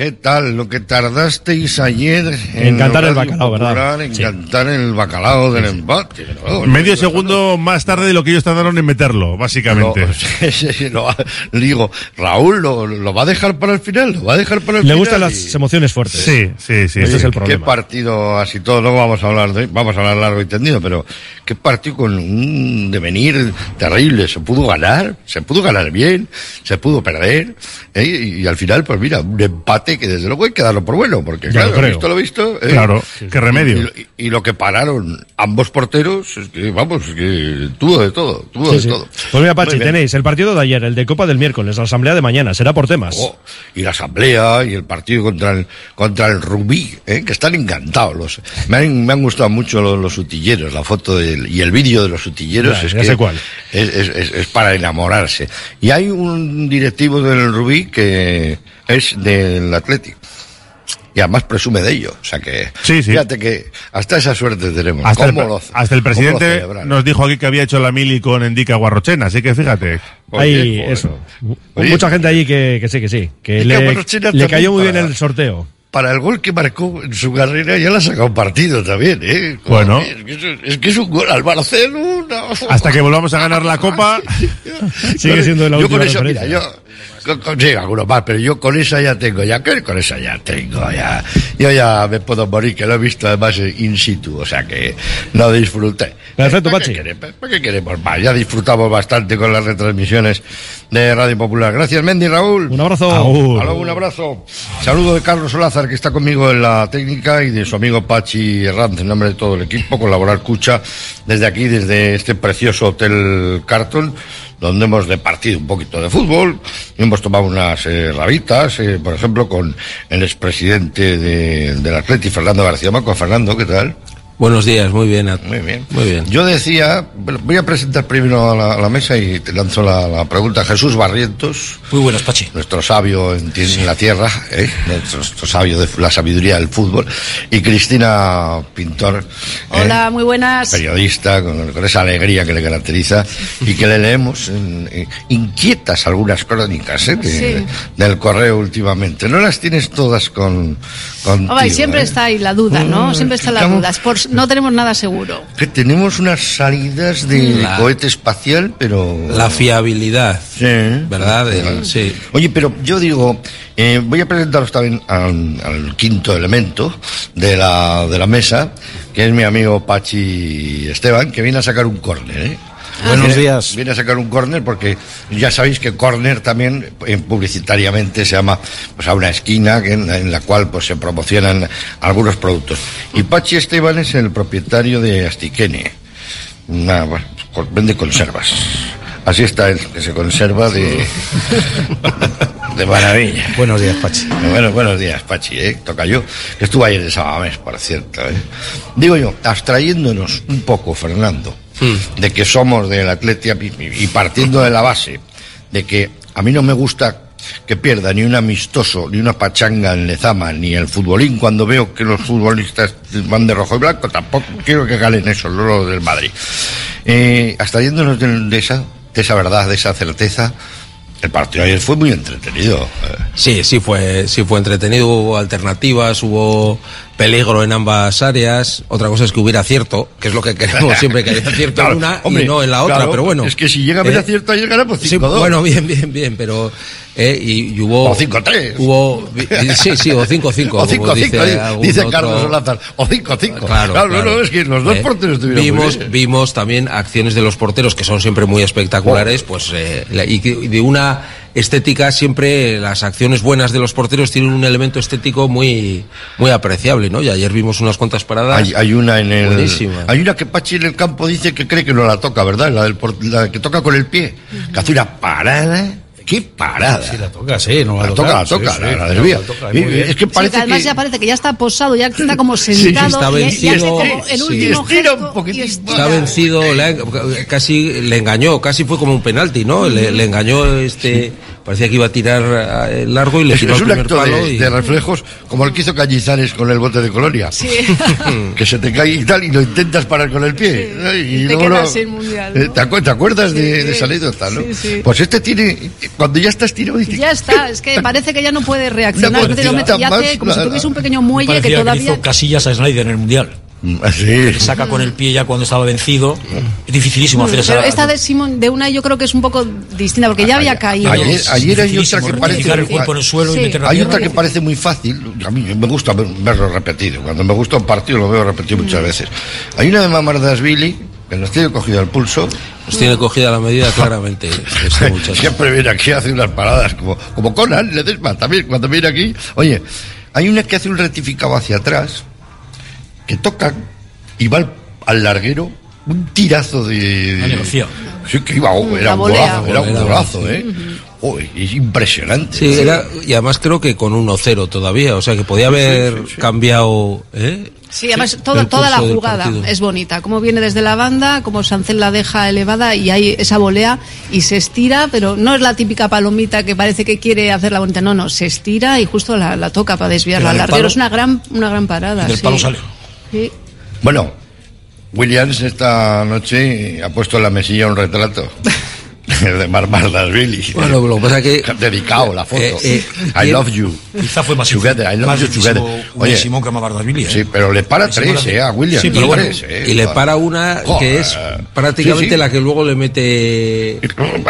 ¿Qué tal? Lo que tardasteis ayer En cantar el bacalao, ¿verdad? En Sí. cantar el bacalao del empate. ¿no? Medio segundo más tarde de lo que ellos tardaron en meterlo, básicamente. [laughs] Lo- lo le digo, Raúl, ¿lo, lo va a dejar para el final? ¿Lo va a dejar para el Le final? gustan Y- las emociones fuertes. Sí, sí, sí. Ese es el Qué problema. partido así todo, luego vamos a hablar de, vamos a hablar largo y tendido, pero qué partido con un devenir terrible, se pudo ganar, se pudo ganar bien, se pudo perder, ¿eh? y, y al final, pues mira, un empate que desde luego hay que darlo por bueno, porque Ya claro, lo visto lo visto, ¿eh? Claro, qué remedio. Y, y- y lo que pararon ambos porteros, es que vamos, es que tuvo de todo, tuvo Sí, de sí. todo. Pues mira, Pachi, tenéis el partido de ayer, el de Copa del miércoles, la asamblea de mañana, será por temas. Oh, y la asamblea y el partido contra el contra el Rubí, ¿eh? que están encantados. Los, me, han, me han gustado mucho los, los utilleros, la foto del- y el vídeo de los utilleros. Ya, es ya que sé cuál. Es, es- es- es para enamorarse. Y hay un directivo del Rubí que es del Atlético. Y además presume de ello. O sea que, Sí, sí. fíjate que hasta esa suerte tenemos. Hasta el, ¿Cómo lo- hasta el cómo lo presidente nos dijo aquí que había hecho la mili con Endica Guarrochena, así que fíjate. Hay eso. Oye. Mucha gente allí que, que sí, que sí. Que le, le cayó muy bien el sorteo. Para el gol que marcó en su carrera ya le ha sacado partido también, ¿eh? Bueno. Es que, es, es que es un gol al Barcelona. Hasta que volvamos a ganar la copa. [laughs] Sigue siendo la yo última con eso, mira, yo Con, con- sí, alguno más, pero yo con esa ya tengo, ya con esa ya tengo, ya. Yo ya me puedo morir, que lo he visto además in situ, o sea que no disfruté. Perfecto, ¿Para qué queremos- ¿Para qué queremos más? Ya disfrutamos bastante con las retransmisiones de Radio Popular. Gracias, Mendy, Raúl. Un abrazo. Luego, un abrazo. Saludo de Carlos Solázar, que está conmigo en la técnica, y de su amigo Pachi Herranz, en nombre de todo el equipo, colaborar Cucha desde aquí, desde este precioso Hotel Carton, donde hemos departido un poquito de fútbol y hemos tomado unas eh, rabitas, eh, por ejemplo, con el expresidente de, del Atleti, Fernando García Maco. Fernando, ¿qué tal? Buenos días, muy bien. Muy bien. Muy bien. Yo decía, voy a presentar primero a la, a la mesa y te lanzo la, la pregunta. Jesús Barrientos. Muy buenas, Pachi. Nuestro sabio en, la tierra, ¿eh? nuestro, nuestro sabio de la sabiduría del fútbol. Y Cristina Pintor. ¿eh? Hola, muy buenas. Periodista, con, con esa alegría que le caracteriza y que le leemos en- en inquietas algunas crónicas ¿eh? de- Sí. del correo últimamente. No las tienes todas con. contigo, siempre ¿eh? está ahí la duda, ¿no? Mm, Siempre está la estamos- duda. Es por- no tenemos nada seguro. Que tenemos unas salidas de La- cohete espacial, pero... La fiabilidad, Sí. ¿verdad? Sí. Oye, pero yo digo, eh, voy a presentaros también al, al quinto elemento de la, de la mesa, que es mi amigo Pachi Esteban, que viene a sacar un córner, ¿eh? Buenos Viene- días. Viene a sacar un córner porque ya sabéis que córner también eh, publicitariamente se llama pues a una esquina que en, en la cual pues se promocionan algunos productos. Y Pachi Esteban es el propietario de Astiquene. Una, bueno, co- vende conservas. Así está él, que se conserva de, [laughs] de maravilla. Buenos días, Pachi. Bueno, buenos días, Pachi, ¿eh? Toca yo, que estuve ayer en Sabamés, por cierto, ¿eh? Digo yo, abstrayéndonos un poco, Fernando, de que somos del Atletia y y partiendo de la base de que a mí no me gusta que pierda ni un amistoso, ni una pachanga en Lezama, ni el futbolín cuando veo que los futbolistas van de rojo y blanco, tampoco quiero que galen eso, lo del Madrid. Eh, abstrayéndonos de, de esa, de esa verdad, de esa certeza, el partido ayer fue muy entretenido. Sí, sí fue, sí fue entretenido, hubo alternativas, hubo peligro en ambas áreas. Otra cosa es que hubiera acierto, que es lo que queremos siempre, que haya [laughs] acierto Claro, en una hombre, y no en la otra, claro, pero bueno. Es que si llega a haber Eh, acierto ayer ganamos 5-2. Sí, bueno, [laughs] bien, bien, bien, pero eh, y, y hubo O 5-3. hubo sí, sí, o 5-5, O como 5-5, dice, dice. Carlos Solázar. O 5-5. Claro, no, claro. no, es que los dos Eh, porteros estuvieron muy vimos, bien. vimos también acciones de los porteros que son siempre muy espectaculares, pues eh, y de una estética siempre las acciones buenas de los porteros tienen un elemento estético muy muy apreciable, ¿no? Y ayer vimos unas cuantas paradas. Hay, hay una en el. Buenísima. Hay una que Pachi en el campo dice que cree que no la toca, ¿verdad? La, del, por- la que toca con el pie. Que hace una parada. ¿Qué parada? Sí, la toca, sí, no va a La toca, la tocar, toca, sí, la, sí, la desvía. la toca, Y- es que Sí, parece que además que. ya parece que ya está posado, ya está como [laughs] sí, sentado está y, y hace vencido. como el Sí. último un gesto y estira. Está vencido, le casi le engañó, casi fue como un penalti, ¿no? Le, le engañó este, parecía que iba a tirar eh, largo y le Es, tiró es un acto palo de, y- de reflejos, como el que hizo Cañizares con el bote de colonia. Sí. [laughs] que se te cae y tal, y lo intentas parar con el pie. ¿no? Y, te luego quedas lo- sin mundial, Eh, ¿no? ¿Te, acu- te acuerdas de, Sí, de esa anécdota, no? sí, sí. Pues este tiene, cuando ya estás tirado, dice, Ya está, es que parece que ya no puede reaccionar. Una Entonces lo mete- y hace más, como si tuviese un pequeño muelle que todavía. hizo Casillas a Snyder en el Mundial. [laughs] Le saca con el pie ya cuando estaba vencido. Es dificilísimo hacer esa... Pero esta de Simón de una yo creo que es un poco distinta porque ya había caído. Ayer, ayer hay otra que parece. el cuerpo en el suelo y Sí. meter la Hay otra que parece muy fácil, a mí me gusta ver- verlo repetido, cuando me gusta un partido lo veo repetido muchas veces. Hay una de Mamardasvili que nos tiene cogido el pulso, Nos tiene cogida la medida [laughs] claramente este [laughs] siempre viene aquí hace unas paradas como, como Conan, Ledesma también, cuando viene aquí. Oye, hay una que hace un rectificado hacia atrás, que toca y va al, al larguero un tirazo de... Negociación. Sí, que iba, oh, era La un golazo, era un Era golazo, ¿eh? Oh, es impresionante. Sí, era, y además creo que con 1-0 todavía, o sea que podía haber cambiado, ¿eh? Sí, además toda, la jugada es bonita. Como viene desde la banda, como Sancel la deja elevada y hay esa volea y se estira, pero no es la típica palomita que parece que quiere hacerla bonita. No, no, se estira y justo la, la toca para desviarla al larguero. Es una gran, una gran parada. Del sí. palo sale. Sí. Bueno, Williams esta noche ha puesto en la mesilla un retrato. [laughs] el [laughs] de Marmardasvili. Bueno, lo que pasa que... Dedicado la foto. Eh, eh, I y- love you. Quizá fue más Together, I love más you together. un Oye, Simón que a Mavardasvili, ¿eh? Sí, pero le para tres, eh, a William. Sí, pero bueno, tres, eh. y le para una que es prácticamente Sí, sí. la que luego le mete de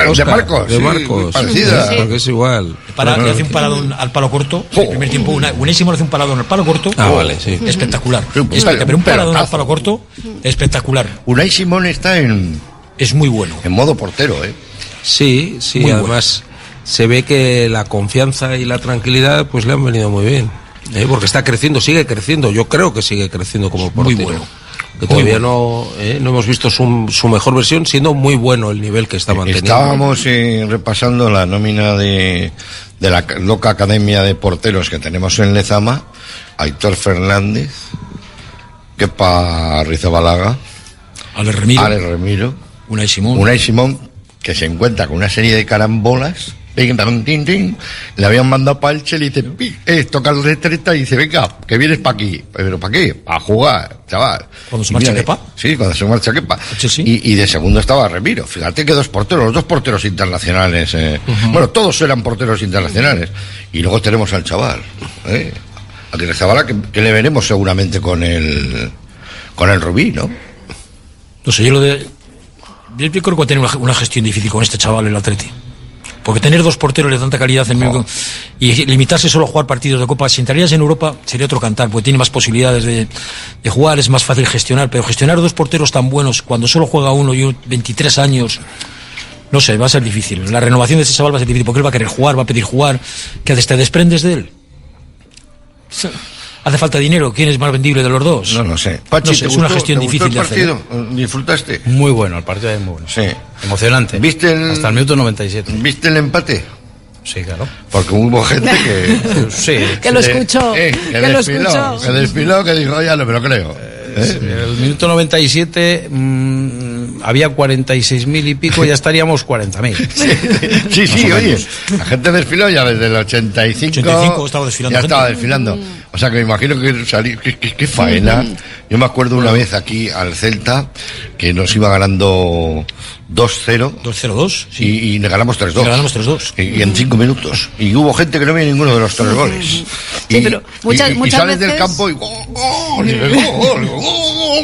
Oscar, Marcos, de sí, Marcos parecida. Sí, porque es igual Para, le hace un paradón al palo corto. En el primer tiempo, una, Unésimo le hace un paradón al palo corto. Ah, vale, sí. Espectacular. Sí, un Espectacular. Pero un paradón al palo corto, espectacular. Unai Simón está en, Es muy bueno. en modo portero, ¿eh? Sí sí Muy además se ve que la confianza y la tranquilidad pues le han venido muy bien ¿eh? porque está creciendo sigue creciendo yo creo que sigue creciendo como portero Muy bueno. que todavía no ¿eh? no hemos visto su, su mejor versión siendo muy bueno el nivel que está manteniendo Estábamos eh, repasando la nómina de, de la loca academia de porteros que tenemos en Lezama. Aitor Fernández, Kepa Rizabalaga, Ale Remiro, Ale Remiro, Unai Simón. Unai Simón, que se encuentra con una serie de carambolas. Le habían mandado para el Chel y dice, eh, toca el retreta y dice, venga, que vienes para aquí. ¿Pero para qué? Para jugar, chaval. ¿Cuando se marcha Kepa? Sí, cuando se marcha Kepa. Y, y de segundo estaba Remiro. Fíjate que dos porteros, los dos porteros internacionales. eh. Bueno, todos eran porteros internacionales. Y luego tenemos al chaval. ¿eh? A que Zabala, que, que le veremos seguramente con el, con el Rubí, ¿no? No sé, yo lo de. Yo creo que va a tener una, una gestión difícil con este chaval, el Atleti. Porque tener dos porteros de tanta calidad en medio y limitarse solo a jugar partidos de Copa, si entrarías en Europa sería otro cantar, porque tiene más posibilidades de, de jugar, es más fácil gestionar, pero gestionar dos porteros tan buenos cuando solo juega uno y un 23 años, no sé, va a ser difícil. La renovación de ese chaval va a ser difícil, porque él va a querer jugar, va a pedir jugar, que te desprendes de él. ¿Hace falta dinero? ¿Quién es más vendible de los dos? No lo sé. Pachi, No sé, ¿te es una gestión te gustó difícil de el hacer. partido? ¿Disfrutaste? Muy bueno, el partido es muy bueno. Sí. Emocionante. ¿Viste el... Hasta el minuto 97. ¿Viste el empate? Sí, claro. Porque hubo gente que... [laughs] sí. Que lo escuchó, Eh, que lo despiló, escuchó. Que despiló, que dijo, ya no me lo creo. ¿Eh? El minuto 97 mm, había 46.000 y pico, ya estaríamos 40.000. Sí, sí, oye, la gente desfiló ya desde el 85. 85 estaba desfilando Ya gente. estaba desfilando. O sea que me imagino que salí, qué, qué- qué faena. Yo me acuerdo una vez aquí al Celta que nos iba ganando 2-0. 2-0-2. Y, y le ganamos 3-2. Le ganamos 3-2. Y, y en 5 minutos. Y hubo gente que no veía ninguno de los tres goles. Sí, y, pero muchas- y- y muchas sales del veces- campo y gol, gol, y gol, gol, gol,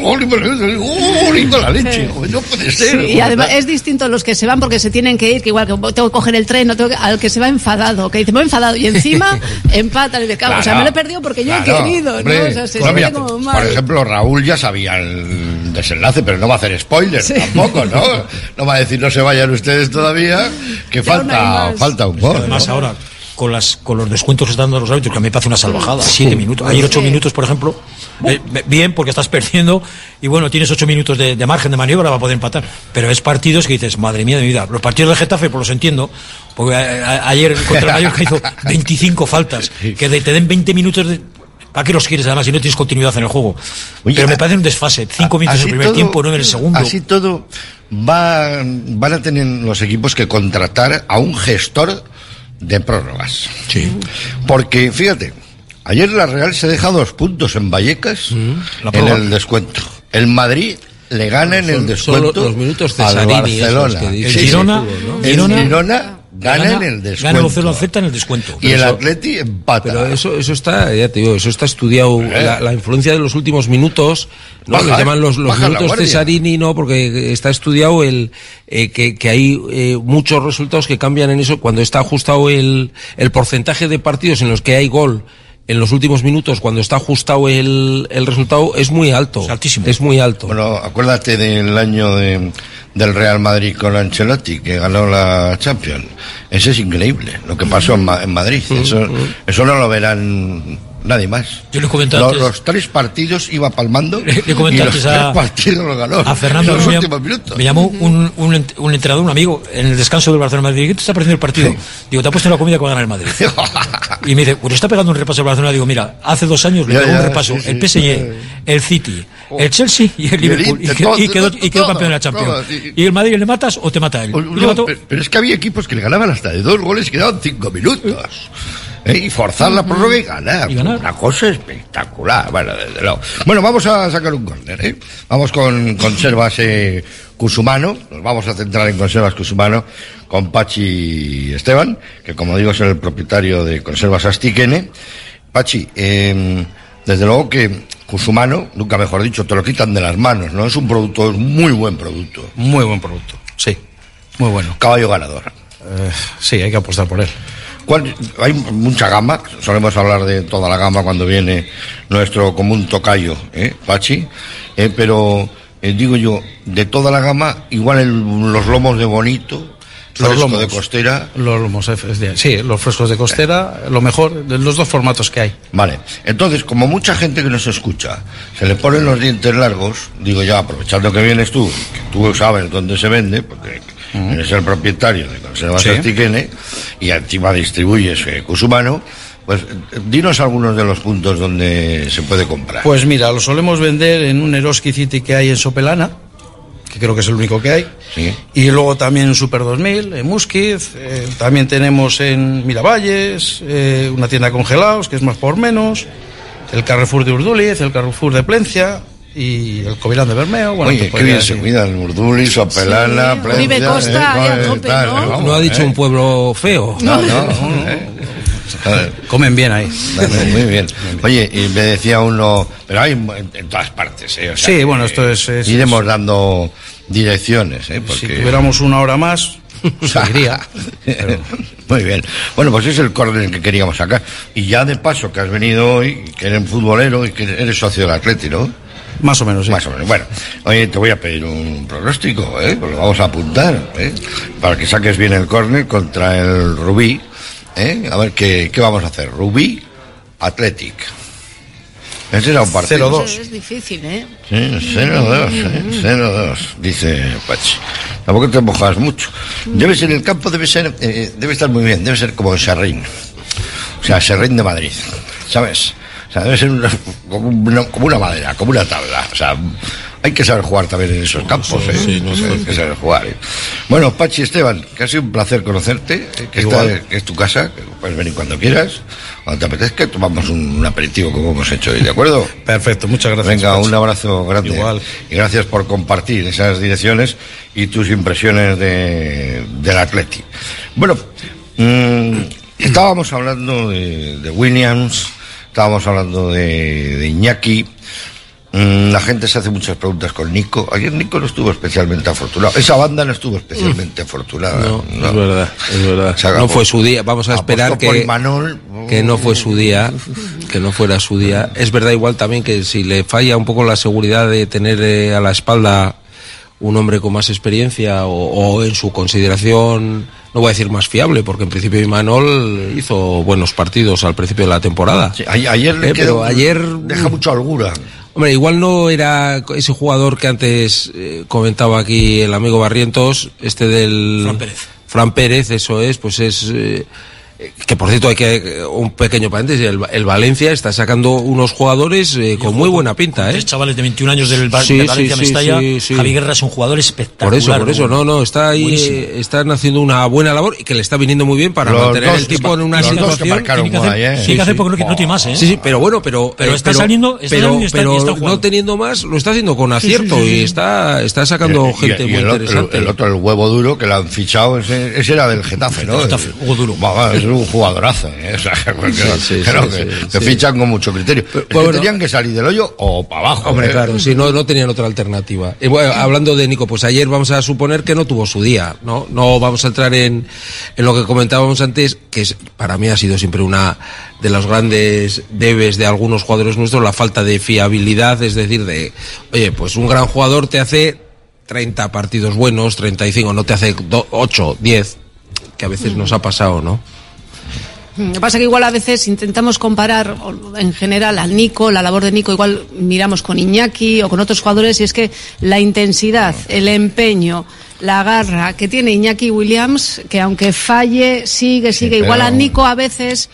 gol, y gol, gol, y con la leche. joder, [laughs] No puede ser. Sí, y además es distinto los que se van porque se tienen que ir, que igual que tengo que coger el tren, no tengo que- al que se va enfadado, que dice, me voy enfadado y encima [laughs] empatan y de cabo. O sea, me lo he perdido porque yo Claro, he querido, ¿no? O sea, se Pues mira, como por mal. ejemplo, Raúl ya sabía el desenlace, pero no va a hacer spoiler tampoco, ¿no? [laughs] No va a decir no se vayan ustedes todavía, que falta, falta un gol. Además, ¿no? ahora, con, las, con los descuentos que están dando los árbitros, que a mí me parece una salvajada. Siete minutos. Ayer ocho minutos, por ejemplo. Eh, bien, porque estás perdiendo. Y bueno, tienes ocho minutos de, de margen de maniobra para poder empatar. Pero es partidos que dices, madre mía de mi vida. Los partidos de Getafe, pues los entiendo. Porque a- a- ayer contra el Mallorca hizo [laughs] 25 faltas. Que de- te den 20 minutos de. ¿Para qué los quieres además si no tienes continuidad en el juego? Pero me parece un desfase. Cinco minutos en el primer todo- tiempo, nueve en el segundo. Así todo, va, van a tener los equipos que contratar a un gestor de prórrogas. Sí. Porque, fíjate, ayer la Real se deja dos puntos en Vallecas la en el descuento. El Madrid le gana en el descuento son los minutos de al Sarini Barcelona. El Sí, sí. Girona, ¿no? El Girona- Girona gana, en el descuento. Gana el Ocelo acepta en el descuento. y el eso- Atleti empata. Pero eso, eso está, ya te digo, eso está estudiado. La, la influencia de los últimos minutos, ¿no? Baja, Les llaman los, los minutos guardia. Cesarini, ¿no? Porque está estudiado el eh, que, que hay eh, muchos resultados que cambian en eso cuando está ajustado el, el porcentaje de partidos en los que hay gol en los últimos minutos, cuando está ajustado el, el resultado, es muy alto. Es altísimo. Es muy alto. Bueno, acuérdate del año de, del Real Madrid con Ancelotti, que ganó la Champions. Ese es increíble, lo que pasó en, Ma- en Madrid. Eso, eso no lo verán nadie más. Yo le comenté Los, antes- los tres partidos iba palmando [laughs] Le- le y comenté los antes tres a- partidos los ganó. A Fernando en los me, últimos minutos. me llamó un, un, un entrenador, un amigo, en el descanso del Barcelona Madrid. ¿Qué te está pareciendo el partido? Digo, te ha puesto en la comida que va a ganar el Madrid. [laughs] Y me dice, pues está pegando un repaso al Barcelona. Digo, mira, hace dos años le pegó un repaso sí, sí. el PSG, el City, el Chelsea y el Y el Liverpool. Y, que- todos, y quedó, y quedó todos, campeón de la Champions. sí. Y el Madrid le matas o te mata él. Y le No, pero, pero es que había equipos que le ganaban hasta de dos goles y quedaban cinco minutos. ¿Eh? y forzar la prórroga y ganar. Una cosa espectacular. Bueno, desde luego. Bueno, vamos a sacar un córner. ¿eh? Vamos con conservas eh, Cusumano. Nos vamos a centrar en conservas Cusumano con Pachi Esteban, que como digo es el propietario de conservas Astiquene. Pachi, eh, desde luego que Cusumano, nunca mejor dicho, te lo quitan de las manos, ¿no? Es un producto, es muy buen producto. Muy buen producto, sí. Muy bueno. Caballo ganador. Eh, sí, hay que apostar por él. ¿Cuál- hay mucha gama, solemos hablar de toda la gama cuando viene nuestro común tocayo, ¿eh? Pachi, Eh, pero eh, digo yo, de toda la gama, igual el- los lomos de bonito, Los fresco lomos. de costera. Los lomos, de- sí, los frescos de costera, lo mejor, de los dos formatos que hay. Vale, entonces, como mucha gente que nos escucha se le ponen los dientes largos, digo ya, aprovechando que vienes tú, que tú sabes dónde se vende, porque eres el propietario de Conservas Sí. Astiquene y encima distribuyes eh, Cusumano, pues dinos algunos de los puntos donde se puede comprar. Pues mira, lo solemos vender en un Eroski City que hay en Sopelana, que creo que es el único que hay. Sí. Y luego también en Super 2000, en Musquiz. eh, también tenemos en Miravalles, eh, una tienda de congelados, que es más por menos. El Carrefour de Urduliz, el Carrefour de Plencia y el Covirán de Bermeo. Bueno, Oye, qué bien decir. se cuidan Urduliz, Sopelana, Sí, Plencia, Uribe Costa, eh, ahí a eh, tope, tal, ¿no? vamos, No ha dicho eh. un pueblo feo. No, no, [laughs] eh. Joder. Comen bien ahí. Muy bien. Oye, y me decía uno, pero hay en, en todas partes, ¿eh? O sea, Sí, que bueno, esto es- es- iremos dando direcciones, ¿eh? Porque... Si tuviéramos una hora más, [laughs] seguiría. Muy bien. Bueno, pues es el córner que queríamos sacar. Y ya de paso que has venido hoy, que eres futbolero y que eres socio del Atleti, ¿no? Más o menos, sí. Más o menos. Bueno, oye, te voy a pedir un pronóstico, ¿eh? Pues lo vamos a apuntar, ¿eh? Para que saques bien el córner contra el Rubí, ¿eh? A ver, ¿qué, qué vamos a hacer? Rubí, Athletic. Ese era un partido. Eso Es difícil, ¿eh? Sí, 0-2, ¿eh? 0-2, dice Pachi. Tampoco te mojas mucho. Debe ser, el campo debe ser, eh, debe estar muy bien, debe ser como el Serrín. O sea, Serrín de Madrid, ¿sabes? Sea, debe ser una- como, una, como una madera, como una tabla. O sea, hay que saber jugar también en esos campos, ¿eh? Sí, no sé. hay que saber jugar. ¿eh? Bueno, Pachi Esteban, que ha sido un placer conocerte, eh, que, esta, que es tu casa, que puedes venir cuando quieras, cuando te apetezca, tomamos un, aperitivo como hemos hecho hoy, ¿de acuerdo? Perfecto, muchas gracias. Venga, Pachi. un abrazo grande. Igual. Y gracias por compartir esas direcciones y tus impresiones de, del Atleti. Bueno, mm, estábamos hablando de, de Williams, estábamos hablando de, de Iñaki. Mm, La gente se hace muchas preguntas con Nico. Ayer Nico no estuvo especialmente afortunado. Esa banda no estuvo especialmente afortunada. No, es verdad, es verdad. No fue su día. Vamos a esperar que, que no fue su día, que no fuera su día. Es verdad igual también que si le falla un poco la seguridad de tener eh, a la espalda un hombre con más experiencia o, o en su consideración, no voy a decir más fiable, porque en principio Imanol hizo buenos partidos al principio de la temporada. Sí, ayer Eh, pero ayer deja mucha holgura. Hombre, igual no era ese jugador que antes eh, comentaba aquí el amigo Barrientos, este del... Fran Pérez. Fran Pérez, eso es, pues es... eh, que por cierto hay que eh, un pequeño paréntesis, el, el Valencia está sacando unos jugadores eh, con muy buena pinta, ¿eh? Chavales de 21 años del, Val- Sí, de Valencia sí, Mestalla. sí, sí. Javi Guerra es un jugador espectacular. Por eso, por eso, no, no, está ahí, eh, están haciendo una buena labor y que le está viniendo muy bien para Los mantener dos el tipo en una los dos que situación. Tiene que hacer, guay, ¿eh? tiene que hacer porque no, no tiene más, ¿eh? Sí, sí, pero bueno, pero Pero está saliendo- está pero, está- pero y está jugando. no teniendo más, lo está haciendo con acierto sí, sí, sí. y está está sacando Y- gente y muy el, interesante. el- el otro, el huevo duro, que lo han fichado, ese, ese era del Getafe, ¿no? Getafe, huevo duro. Un jugadorazo, ¿eh? [laughs] O sea, sí, sí, que- que fichan con mucho criterio. Bueno. tenían que salir del hoyo o para abajo. Hombre, ¿eh? claro, sí, no, no tenían otra alternativa. Y bueno, hablando de Nico, pues ayer vamos a suponer que no tuvo su día, ¿no? No vamos a entrar en, en lo que comentábamos antes, que es, para mí ha sido siempre una de los grandes debes de algunos jugadores nuestros, la falta de fiabilidad, es decir, de, oye, pues un gran jugador te hace 30 partidos buenos, 35, no te hace do- 8, 10, que a veces nos ha pasado, ¿no? Lo que pasa que igual a veces intentamos comparar en general al Nico, la labor de Nico, igual miramos con Iñaki o con otros jugadores y es que la intensidad, el empeño, la garra que tiene Iñaki Williams, que aunque falle, sigue, sigue. Igual a Nico a veces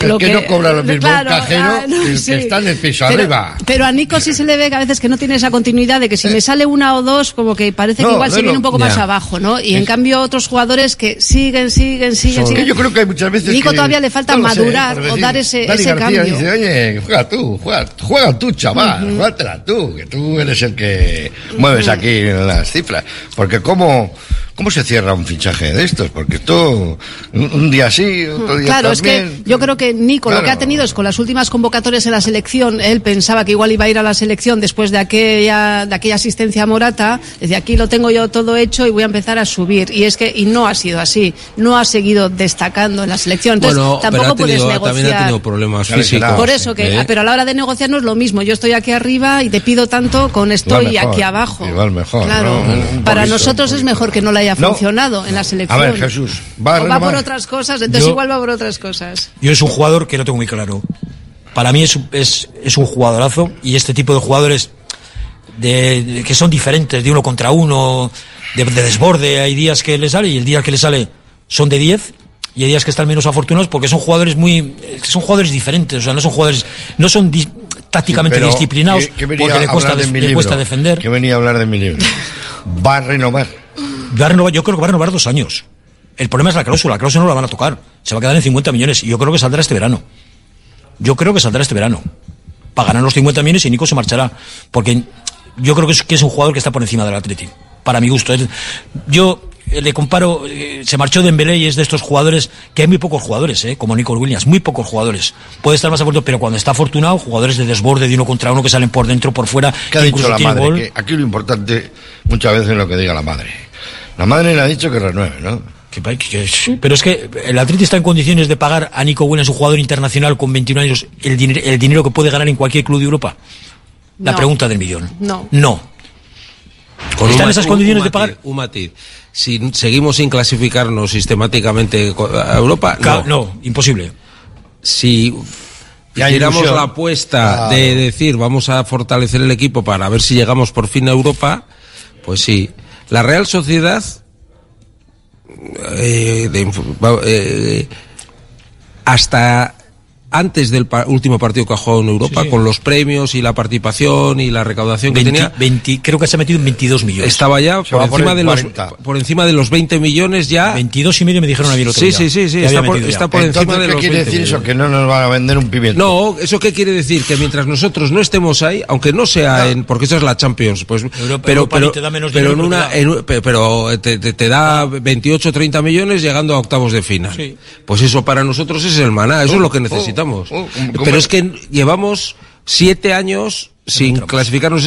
Es lo que, no cobra lo mismo claro, un cajero ah, no, que el sí. que está en el piso Pero- arriba. Pero a Nico sí se le ve que a veces que no tiene esa continuidad de que si me sale una o dos, como que parece No, que igual no, se viene un poco más abajo, ¿no? Y en cambio otros jugadores que siguen, siguen, siguen, siguen. yo creo que hay muchas veces Nico que- todavía le falta no lo sé, madurar o dar ese, Dani ese García cambio. dice, oye, juega tú, juega, juega tú, chaval, juégatela tú, que tú eres el que mueves aquí las cifras. Porque cómo, cómo se cierra un fichaje de estos, porque esto, un, un día sí, otro día Claro, es que yo creo que Nico lo que ha tenido es con las últimas convocatorias en la selección, él pensaba que igual iba a ir a la selección después de aquella, de aquella asistencia a Morata, decía aquí lo tengo yo todo hecho y voy a empezar a subir. Y es que, y no ha sido así, no ha seguido destacando en la selección. Entonces bueno, pero tampoco ha tenido, puedes negociar. también ha tenido problemas Claro, físicos. Por eso que, ¿eh? pero a la hora de negociar no es lo mismo. Yo estoy aquí arriba y te pido tanto con estoy mejor, aquí abajo. Igual mejor. Claro, para poquito, nosotros es mejor que no le haya No. funcionado en la A selección. ver, Jesús, va a o va por otras cosas, entonces Yo- igual va por otras cosas. Yo es un jugador que no tengo muy claro. Para mí es, un- es, es un jugadorazo y este tipo de jugadores de, de- que son diferentes de uno contra uno, de, de desborde, hay días que le sale y el día que le sale son de 10 y hay días que están menos afortunados porque son jugadores muy eh, son jugadores diferentes, o sea, no son jugadores no son di- tácticamente disciplinados ¿qué- qué venía porque le a cuesta, de le cuesta defender. Que venía a hablar de mi libro. Va a renovar. Va a renovar- yo creo que va a renovar dos años. El problema es la cláusula. La cláusula no la van a tocar. Se va a quedar en 50 millones. Y yo creo que saldrá este verano. Yo creo que saldrá este verano. Pagarán los 50 millones y Nico se marchará. Porque yo creo que es, que es un jugador que está por encima del Atleti. Para mi gusto. Yo eh, le comparo, eh, se marchó Dembélé y es de estos jugadores, que hay muy pocos jugadores, eh, como Nico Williams, muy pocos jugadores. Puede estar más afortunado, pero cuando está afortunado, jugadores de desborde de uno contra uno que salen por dentro, por fuera, ¿Qué ha dicho la madre? Que aquí lo importante muchas veces es lo que diga la madre. La madre le ha dicho que renueve, ¿no? Que pa- que- que- pero es que el Atleti está en condiciones de pagar a Nico Williams, un jugador internacional con 21 años, el, dinero el dinero que puede ganar en cualquier club de Europa. La No. pregunta del millón. No. No. Con ¿Está en un esas condiciones un de pagar? Un matiz. Si seguimos sin clasificarnos sistemáticamente a Europa, Ca- no. no, imposible. Si ilusión. la apuesta de decir vamos a fortalecer el equipo para ver si llegamos por fin a Europa, pues sí. La Real Sociedad eh, de eh, hasta antes del pa- último partido que ha jugado en Europa, Sí, sí. con los premios y la participación y la recaudación que 20 tenía, 20 creo que se ha metido en 22 millones. estaba ya por encima, de los, 40. por encima de los 20 millones ya. 22 y medio me dijeron a mí el otro Sí, día. sí, sí, sí, Que está por- está por encima Entonces, de ¿qué los quiere 20 decir eso? Que no nos van a vender un pimiento. No, ¿eso qué quiere decir? Que mientras nosotros no estemos ahí, aunque no sea en, porque eso es la Champions, pues, Europa- pero, Europa pero, te da menos pero en una, pero te en pero te, te- te da 28 o 30 millones llegando a octavos de final. Sí. Pues eso para nosotros es el maná, eso es lo que necesitamos. oh, ¿cómo- pero es que llevamos siete años sin clasificarnos.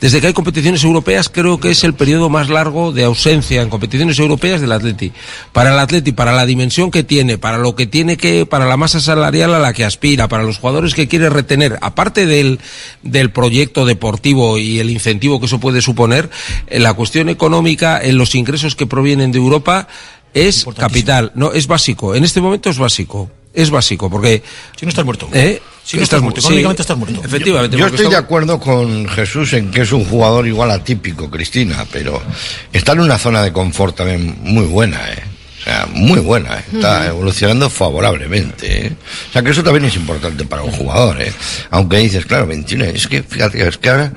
Desde que hay competiciones europeas, creo que es el periodo más largo de ausencia en competiciones europeas del Atleti. Para el Atleti, para la dimensión que tiene, para lo que tiene que, para la masa salarial a la que aspira, para los jugadores que quiere retener, aparte del, del proyecto deportivo y el incentivo que eso puede suponer, eh, la cuestión económica, en los ingresos que provienen de Europa, es capital. No, es básico. En este momento es básico. Es básico, porque. Si no estás muerto. ¿Eh? Si no estás muerto, sí, económicamente estás muerto. Efectivamente. Yo estoy de acuerdo con Jesús en que es un jugador igual atípico, Cristina, pero está en una zona de confort también muy buena, ¿eh? Sea, muy buena, ¿eh? está evolucionando favorablemente. ¿eh? O sea, que eso también es importante para un jugador, ¿eh? Aunque dices, claro, 21, es que fíjate, es que ahora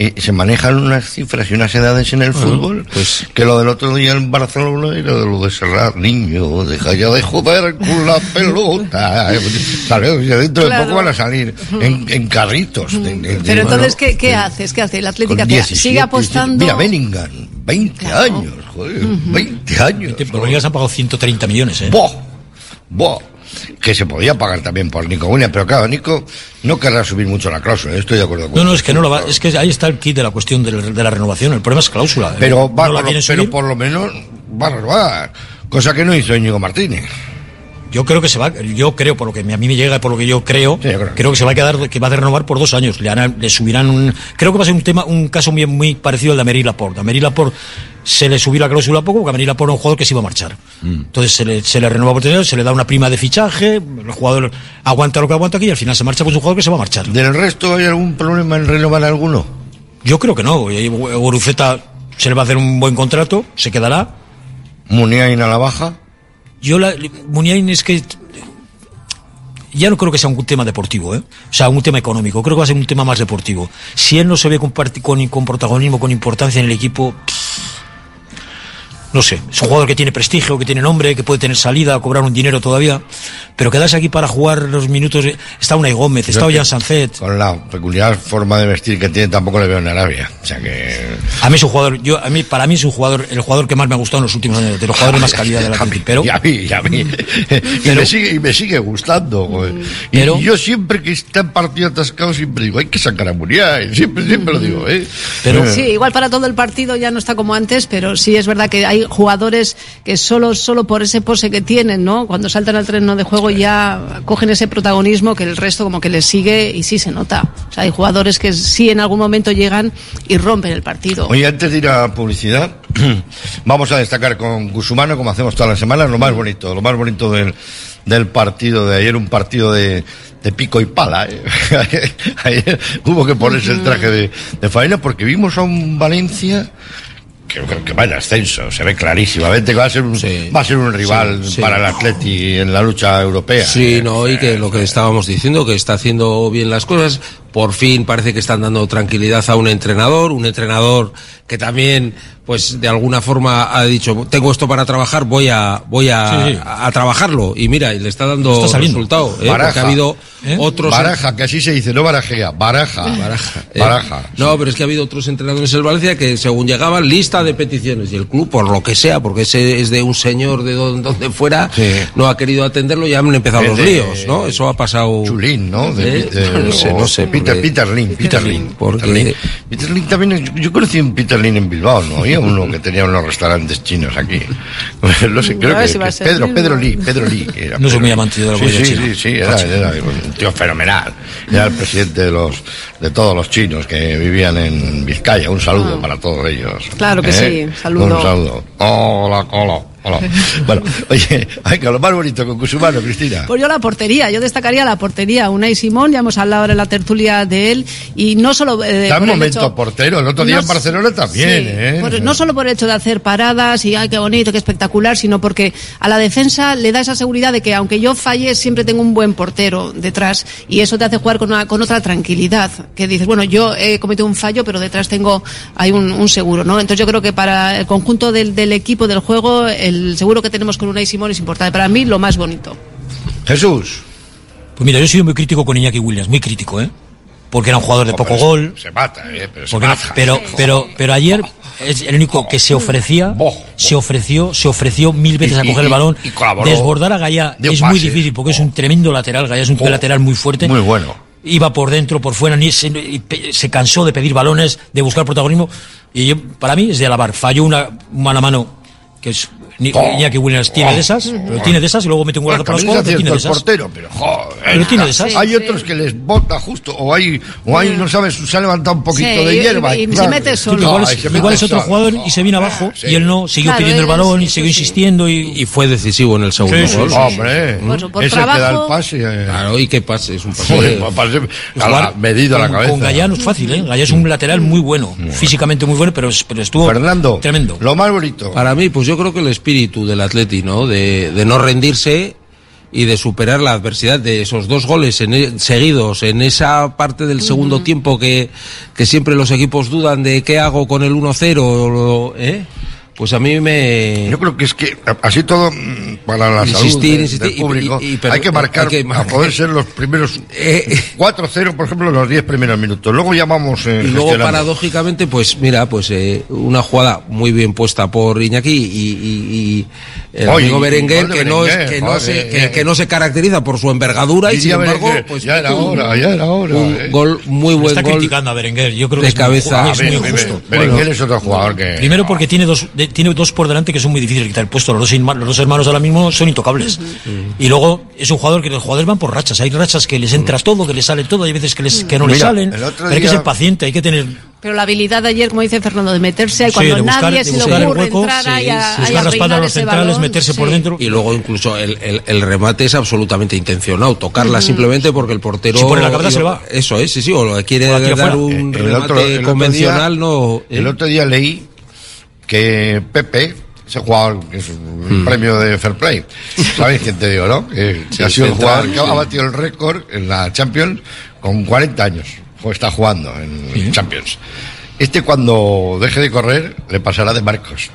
eh, se manejan unas cifras y unas edades en el fútbol, pues que lo del otro día en Barcelona era de lo de cerrar, niño, deja ya de joder con la pelota. [laughs] ¿Sabes? Y dentro de poco van a salir en, en carritos. de- de- de- Pero entonces, bueno, ¿qué, qué haces? ¿Qué hace? ¿El Atlético con hace? 17, sigue apostando? Mira, Bellingham, 20 años, joder, 20 años. Por Bellingham se han pagado 130 millones, ¿eh? ¡Boh! ¡Boh! Que se podía pagar también por Nico Williams, pero claro, Nico no querrá subir mucho la cláusula, ¿eh? estoy de acuerdo con No, no, es que no lo va, es que ahí está el kit de la cuestión de, de la renovación. El problema es cláusula. ¿eh? Pero, va, no la lo- pero por lo menos va a renovar, cosa que no hizo Íñigo Martínez. Yo creo que se va, yo creo, por lo que a mí me llega, por lo que yo creo, creo que se va a quedar, que va a renovar por dos años. Le, harán- le subirán un, creo que va a ser un tema, un caso muy, muy parecido al de Amery Laporte. Amery Laporte se le subió la cláusula poco, porque Amery Laporte era un jugador que se iba a marchar. Entonces se le, se le renueva por tener, se le da una prima de fichaje, el jugador aguanta lo que aguanta aquí y al final se marcha pues un jugador que se va a marchar. ¿Del resto hay algún problema en renovar alguno? Yo creo que no. Y Guruceta se le va a hacer un buen contrato, se quedará. Muniain a la baja. Yo la, Muniain es que ya no creo que sea un tema deportivo, ¿eh? o sea, un tema económico, creo que va a ser un tema más deportivo. Si él no se ve con, con, con protagonismo, con importancia en el equipo, no sé, es un jugador que tiene prestigio, que tiene nombre, que puede tener salida, cobrar un dinero todavía, pero quedarse aquí para jugar los minutos, está Unai Gómez, está Ollán Sancet. Con la peculiar forma de vestir que tiene, tampoco le veo en Arabia. O sea que. A mí es un jugador, yo, a mí, para mí es un jugador, el jugador que más me ha gustado en los últimos años, de los jugadores más calidad de la [laughs] Atlético, pero Y a mí, y a mí. [laughs] y, me sigue, y me sigue gustando. joder. Y, Pero- yo siempre que está en partido atascado, siempre digo, hay que sacar a Muriel. Siempre, siempre lo digo, ¿eh? Eh, Sí, igual para todo el partido ya no está como antes, pero sí es verdad que hay jugadores que solo, solo por ese pose que tienen, ¿no? Cuando saltan al terreno de juego ya cogen ese protagonismo que el resto como que les sigue y sí se nota. O sea, hay jugadores que sí en algún momento llegan y rompen el partido. Oye, antes de ir a publicidad, [clears throat] vamos a destacar con Gusumano, como hacemos todas las semanas, lo más bonito, lo más bonito del, del partido de ayer, un partido de, de pico y pala. ¿eh? [laughs] ayer hubo que ponerse el traje de, de faena porque vimos a un Valencia que que va en ascenso, se ve clarísimamente que va a ser un, va a ser un rival sí. para el Atleti en la lucha europea. Sí, no, y que lo que estábamos diciendo, que está haciendo bien las cosas, por fin parece que están dando tranquilidad a un entrenador, un entrenador que también, pues de alguna forma ha dicho, tengo esto para trabajar, voy a, voy a, Sí, sí. a, a trabajarlo, y mira, y le está dando Está saliendo. resultado, ¿eh? Baraja. porque ha habido ¿Eh? otros... Baraja, que así se dice, no barajea, baraja. [laughs] Baraja. ¿eh? Baraja. No, pero es que ha habido otros entrenadores en el Valencia que según llegaban lista de peticiones y el club, por lo que sea, porque ese es de un señor de don- donde fuera, no ha querido atenderlo y han empezado los de- líos, ¿no? Eso ha pasado... Chulín, ¿no? De ¿Eh? [laughs] Peter- no sé, o no sé. Peter, porque- Peter Lin, Peter Lin. porque- Peter Lin. Peter Lin también, yo conocí un Peter Lin en Bilbao, ¿no? Había uno que tenía unos restaurantes chinos aquí. [laughs] No sé, creo que, si Pedro, Pedro. Lee, Pedro Lee. [laughs] era No soy muy amante de la sí, comida sí, china. sí, sí, era, era un tío fenomenal. Era el presidente de los, de todos los chinos que vivían en Vizcaya. Un saludo para todos ellos. Claro que ¿Eh? sí, saludo. Un saludo. Hola, hola, hola. Bueno, oye, venga, lo más bonito con Cusumano, Cristina. Pues yo la portería, yo destacaría la portería. Unai Simón, ya hemos hablado ahora en la tertulia de él, y no solo. eh, Está el momento hecho- portero. El otro día No en Barcelona también, Sí, ¿eh? por- no solo por el hecho de hacer paradas y ay, qué bonito, qué espectacular, sino porque a la defensa le da esa seguridad de que aunque yo falle, siempre tengo un buen portero detrás y eso te hace jugar con, una- con otra tranquilidad. Que dices, bueno, yo he cometido un fallo, pero detrás tengo hay un, un seguro, ¿no? Entonces yo creo que para el conjunto del, del equipo, del juego, el seguro que tenemos con Unai Simón es importante. Para mí, lo más bonito. Jesús. Pues mira, yo he sido muy crítico con Iñaki Williams, muy crítico, ¿eh? Porque era un jugador de poco gol. Se mata, ¿eh? Pero se mata. pero, pero, pero ayer es el único que se ofrecía, se ofreció, se ofreció mil veces Y- a coger y- el balón, desbordar a Gaya es muy difícil porque es un tremendo lateral, Gaya es un Oh. lateral muy fuerte. Muy bueno. Iba por dentro, por fuera, ni se, y pe- se cansó de pedir balones, de buscar protagonismo. Y yo, para mí es de alabar. Falló una mano a mano que es ni. Iñaki Williams tiene de esas, pero tiene de esas y luego mete un golazo para la también escuadra, es pero tiene de esas. el portero, pero joder. Pero tiene de esas. Hay otros que les bota justo, o hay, o hay, no sabes, se ha levantado un poquito Sí, de y- hierba. y- y claro. se mete solo. Igual Ay, es, mete igual es otro solo. jugador y se vino abajo sí. y él no, siguió Claro, pidiendo el es- balón y siguió sí. insistiendo y, Y fue decisivo en el segundo Sí, sí, gol. sí. Hombre, Por su- por es el que da el trabajo- pase. eh. Claro, y qué pase, es un pase. Joder, pa- pase a la- medido a la con, cabeza. con Gallá no es fácil, ¿eh? Gallá es un lateral muy bueno, físicamente muy bueno, pero, es- pero estuvo Fernando, tremendo. lo más bonito. Para mí, pues yo creo que el espíritu del Atleti, ¿no? De, de no rendirse y de superar la adversidad de esos dos goles en e- seguidos en esa parte del segundo tiempo que, que siempre los equipos dudan de qué hago con el 1-0, o- ¿eh? Pues a mí me... Yo creo que es que así todo mm, para la Insistir, salud de- insistir, del y- público y- y- pero- hay que marcar hay que a poder ser los primeros [laughs] 4-0 por ejemplo los 10 primeros minutos luego ya vamos eh, Y luego, paradójicamente, pues mira, pues eh, una jugada muy bien puesta por Iñaki y, y- y el Oye, amigo y Berenguer, que no, es, que, no se, eh, que, que no se caracteriza por su envergadura y, sin embargo, Berenguer, pues ya era un- hora ya era hora un eh. gol, muy buen está gol criticando a Berenguer, yo creo de que es muy cabeza. es muy justo. Berenguer es otro jugador que Primero porque tiene dos, de- tiene dos por delante que son muy difíciles de quitar el puesto. Los dos, los dos hermanos ahora mismo son intocables. Y luego es un jugador que los jugadores van por rachas. Hay rachas que les entras todo, que les sale todo, hay veces que, les, que no les Mira, salen. Pero otro hay que ser paciente, hay que tener Pero la habilidad de ayer, como dice Fernando, de meterse ahí Sí, cuando de buscar- nadie de se le ocurre hueco, entrar sí, ahí a, buscar a la espalda reinar a los centrales, balón, meterse por dentro. Y luego incluso el, el, el remate es absolutamente intencionado, tocarla simplemente porque el portero... Si pone la cabeza se le va. Eso es, sí, sí, o lo que quiere dar fuera. un el remate otro, convencional, día, no... ¿eh? el otro día leí que Pepe ese jugador que es un Mm. premio de Fair Play. ¿Sabéis quién te digo, no? Sí, que ha sido el jugador que sí. ha batido el récord en la Champions con 40 años. O está jugando en Champions. Este cuando deje de correr le pasará de Marcos.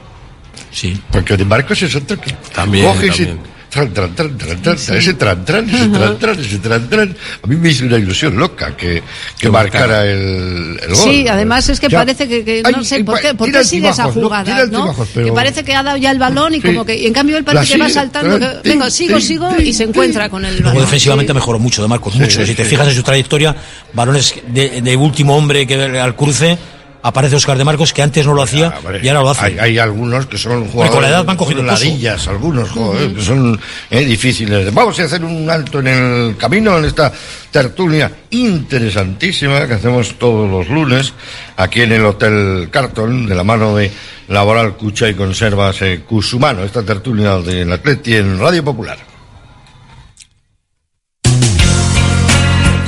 Sí. Porque de Marcos es otro que También, coge también. Tran, tran, tran, tran, tran, ese tran, tran, ese tran, tran, ese tran, tran. A mí me hizo una ilusión loca que, que marcara el, el gol. Sí, además es que Ya. parece que, que no Ay, sé por qué, por qué sigue esa jugada, ¿no? pero- Que parece que ha dado ya el balón y Sí. como que y en cambio él parece que va saltando, que, venga, sigo, sigo y se encuentra con el Luego balón. defensivamente mejoró mucho de Marcos, mucho. si te fijas en su trayectoria, balones de, de último hombre que al cruce, aparece Oscar de Marcos, que antes no lo hacía y ahora lo hace. Hay, hay algunos que son jugadores con la edad van cogiendo ladillas, algunos joder, que son eh, difíciles. Vamos a hacer un alto en el camino en esta tertulia interesantísima que hacemos todos los lunes aquí en el Hotel Carton de la mano de Laboral Cucha y Conservas eh, Cusumano. Esta tertulia del Atleti en Radio Popular.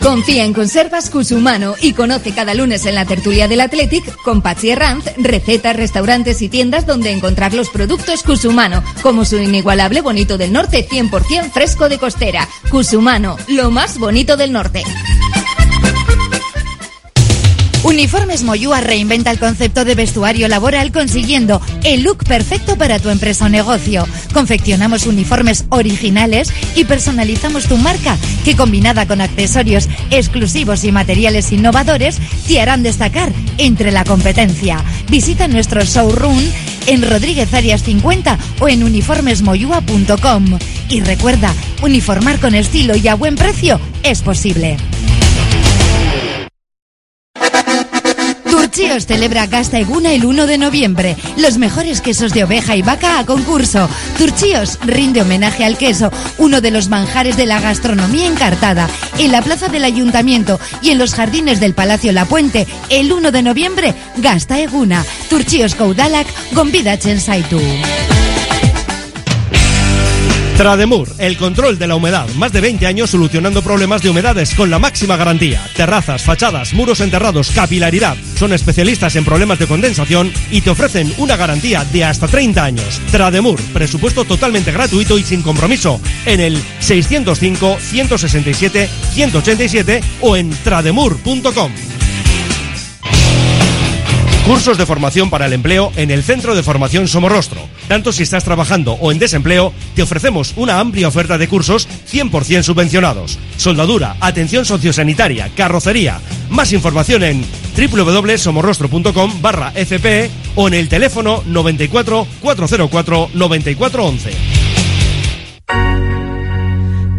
Confía en Conservas Cusumano y conoce cada lunes en la tertulia del Athletic con Patsy Ranz recetas, restaurantes y tiendas donde encontrar los productos Cusumano, como su inigualable bonito del norte 100% fresco de costera. Cusumano, lo más bonito del norte. Uniformes Moyúa reinventa el concepto de vestuario laboral consiguiendo el look perfecto para tu empresa o negocio. Confeccionamos uniformes originales y personalizamos tu marca que combinada con accesorios exclusivos y materiales innovadores te harán destacar entre la competencia. Visita nuestro showroom en Rodríguez Arias 50 o en uniformesmoyua.com. Y recuerda, uniformar con estilo y a buen precio es posible. Turchíos celebra Gasta Eguna el 1 de noviembre. Los mejores quesos de oveja y vaca a concurso. Turchíos rinde homenaje al queso, uno de los manjares de la gastronomía encartada. En la plaza del ayuntamiento y en los jardines del Palacio La Puente, el 1 de noviembre, Gasta Eguna. Turchíos Caudalac, Gombida Chensaitu. Trademur, el control de la humedad. Más de 20 años solucionando problemas de humedades con la máxima garantía. Terrazas, fachadas, muros enterrados, capilaridad. Son especialistas en problemas de condensación y te ofrecen una garantía de hasta 30 años. Trademur, presupuesto totalmente gratuito y sin compromiso. En el 605-167-187 o en trademur.com. Cursos de formación para el empleo en el Centro de Formación Somorrostro. Tanto si estás trabajando o en desempleo, te ofrecemos una amplia oferta de cursos 100% subvencionados. Soldadura, atención sociosanitaria, carrocería. Más información en www.somorrostro.com barra FPE o en el teléfono 94 404 9411.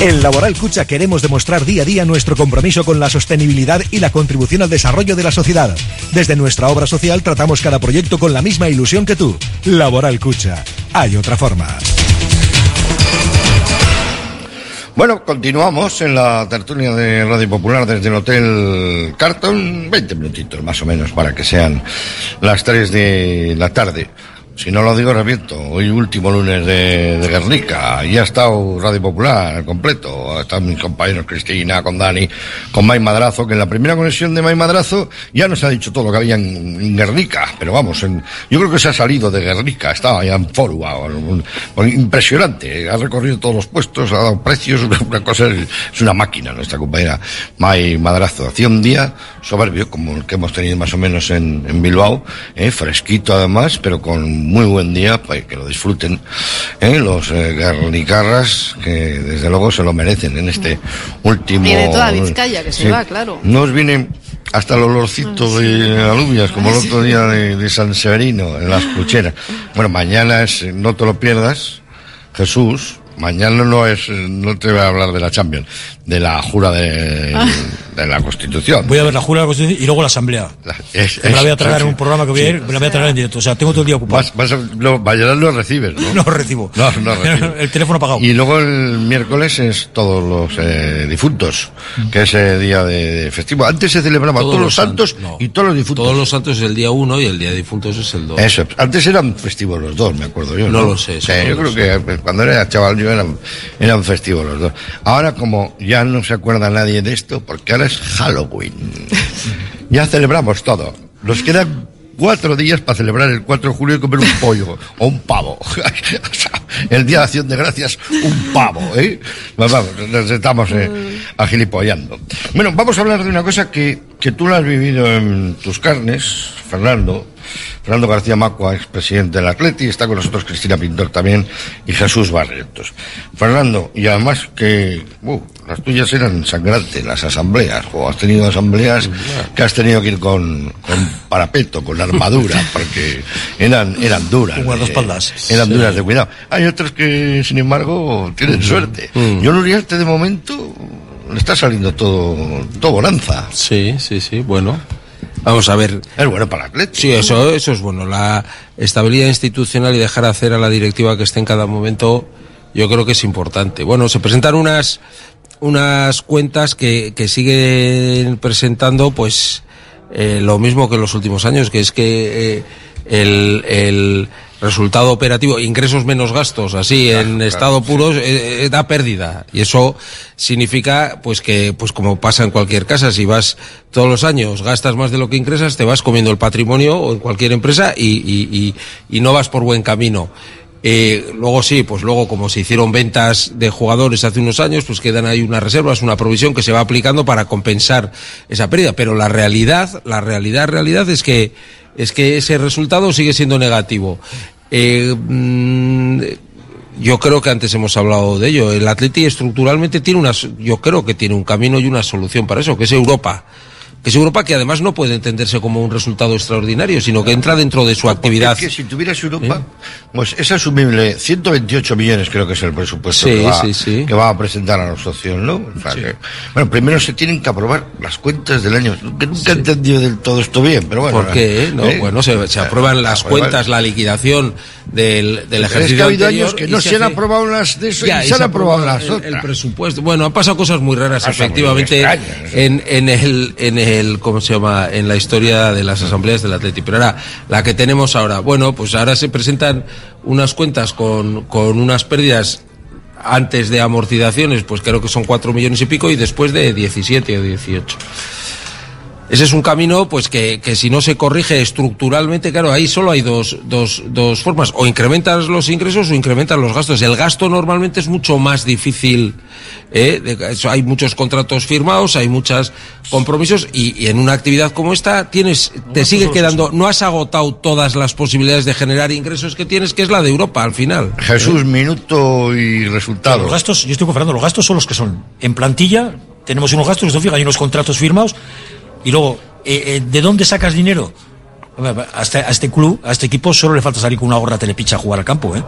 En Laboral Cucha queremos demostrar día a día nuestro compromiso con la sostenibilidad y la contribución al desarrollo de la sociedad. Desde nuestra obra social tratamos cada proyecto con la misma ilusión que tú. Laboral Cucha. Hay otra forma. Bueno, continuamos en la tertulia de Radio Popular desde el Hotel Carton. 20 minutitos más o menos para que sean las 3 de la tarde. Si no lo digo, repito. Hoy último lunes de, de Guernica. Y ha estado Radio Popular completo. Estado mis compañeros Cristina, con Dani, con May Madrazo, que en la primera conexión de May Madrazo ya nos ha dicho todo lo que había en, en Guernica. Pero vamos, en- yo creo que se ha salido de Guernica. Estaba ya en Forua. impresionante. Ha recorrido todos los puestos, ha dado precios. [laughs] Una cosa, es una máquina nuestra compañera May Madrazo. Hacía un día soberbio, como el que hemos tenido más o menos en, en Bilbao, eh, fresquito además, pero con muy buen día, para que lo disfruten eh, los eh, guernicarras, que desde luego se lo merecen en este último... Viene toda Vizcaya, que se Sí. va, claro. Nos viene hasta el olorcito de alubias, como el otro día de, de San Severino, en las cucheras. Bueno, mañana es, no te lo pierdas, Jesús, mañana no es, no te voy a hablar de la Champions, de la jura de, Ah. [laughs] la Constitución. Voy a ver la jura de la Constitución y luego la Asamblea. Es- me la voy a es- tragar en un programa que voy a ir, me la voy a tragar en directo. O sea, tengo todo el día ocupado. Vas, vas a, no, mañana no recibes, ¿no? [laughs] No recibo. No, no [laughs] recibo. el teléfono apagado. Y luego el miércoles es todos los eh, difuntos, que es eh, día de, festivo. Antes se celebraba todos, los santos y todos los difuntos. Todos los santos es el día 1 y el día de difuntos es el 2. Eso, antes eran festivos los dos, me acuerdo yo. No lo sé, no yo creo que cuando era chaval yo eran, eran festivos los dos. Ahora como ya no se acuerda nadie de esto, porque ahora es Halloween. ya celebramos todo. Nos quedan cuatro días para celebrar el 4 de julio y comer un pollo o un pavo. [laughs] El Día de Acción de Gracias, un pavo, ¿eh? Pues vamos, nos estamos eh, agilipollando. Bueno, vamos a hablar de una cosa que, que tú la has vivido en tus carnes, Fernando. Fernando García Macua, expresidente del Atleti, está con nosotros Cristina Pintor también y Jesús Barrientos. Fernando, y además que uh, las tuyas eran sangrantes, las asambleas, o has tenido asambleas que has tenido que ir con, con parapeto, con armadura, [laughs] porque eran, eran duras. Con guardaespaldas. eh, eran Sí. duras de cuidado. Hay otras que, sin embargo, tienen suerte. Yo en Uriarte, de momento, le está saliendo todo, todo bonanza. Sí, sí, sí, bueno. Vamos a ver. Es bueno para el Atleti. Sí, eso, eso es bueno. La estabilidad institucional y dejar hacer a la directiva que esté en cada momento, yo creo que es importante. Bueno, se presentan unas, unas cuentas que, que siguen presentando, pues, eh, lo mismo que en los últimos años, que es que eh, el, el resultado operativo, ingresos menos gastos, así, en estado puro, eh, eh, da pérdida. Y eso significa, pues que, pues como pasa en cualquier casa, si vas todos los años, gastas más de lo que ingresas, te vas comiendo el patrimonio o en cualquier empresa y, y, y, y no vas por buen camino. Eh, luego sí, pues luego como se hicieron ventas de jugadores hace unos años, pues quedan ahí unas reservas, una provisión que se va aplicando para compensar esa pérdida. Pero la realidad, la realidad, realidad es que es que ese resultado sigue siendo negativo. Eh, mm, yo creo que antes hemos hablado de ello. El Atleti estructuralmente tiene una, yo creo que tiene un camino y una solución para eso, que es Europa. Que es Europa que además no puede entenderse como un resultado extraordinario, sino que entra dentro de su actividad. Es que si tuvieras Europa, pues es asumible. 128 millones creo que es el presupuesto Sí, que, va, sí, sí. que va a presentar a los socios, ¿no? O sea que- bueno, primero se tienen que aprobar las cuentas del año. Que nunca he entendido del todo esto bien, pero bueno. ¿Por qué? No, ¿eh? bueno, se, se aprueban las cuentas, la liquidación del, del Pero es ejercicio que ha habido anterior años que y no se, han hace- aprobado las de eso Ya, y se han aprobado las el- otras. El presupuesto. Bueno, han pasado cosas muy raras, efectivamente, extrañas, en, en el, en el, ¿cómo se llama? En la historia de las asambleas del Atleti. Pero ahora, la que tenemos ahora, bueno, pues ahora se presentan unas cuentas con, con unas pérdidas antes de amortizaciones, pues creo que son cuatro millones y pico, y después de 17 o 18. Ese es un camino, pues que, que si no se corrige estructuralmente, claro, ahí solo hay dos, dos, dos formas. O incrementas los ingresos o incrementas los gastos. El gasto normalmente es mucho más difícil. ¿eh? De- eso, hay muchos contratos firmados, hay muchos compromisos y, y en una actividad como esta tienes, te sigue quedando, no has agotado todas las posibilidades de generar ingresos que tienes, que es la de Europa al final. Jesús, minuto y resultado. Los gastos, yo estoy con Fernando, los gastos son los que son. En plantilla tenemos unos gastos, fija, hay unos contratos firmados y luego, eh, eh, ¿de dónde sacas dinero? Hombre, A este, a este club, a este equipo solo le falta salir con una gorra telepicha a jugar al campo, ¿eh?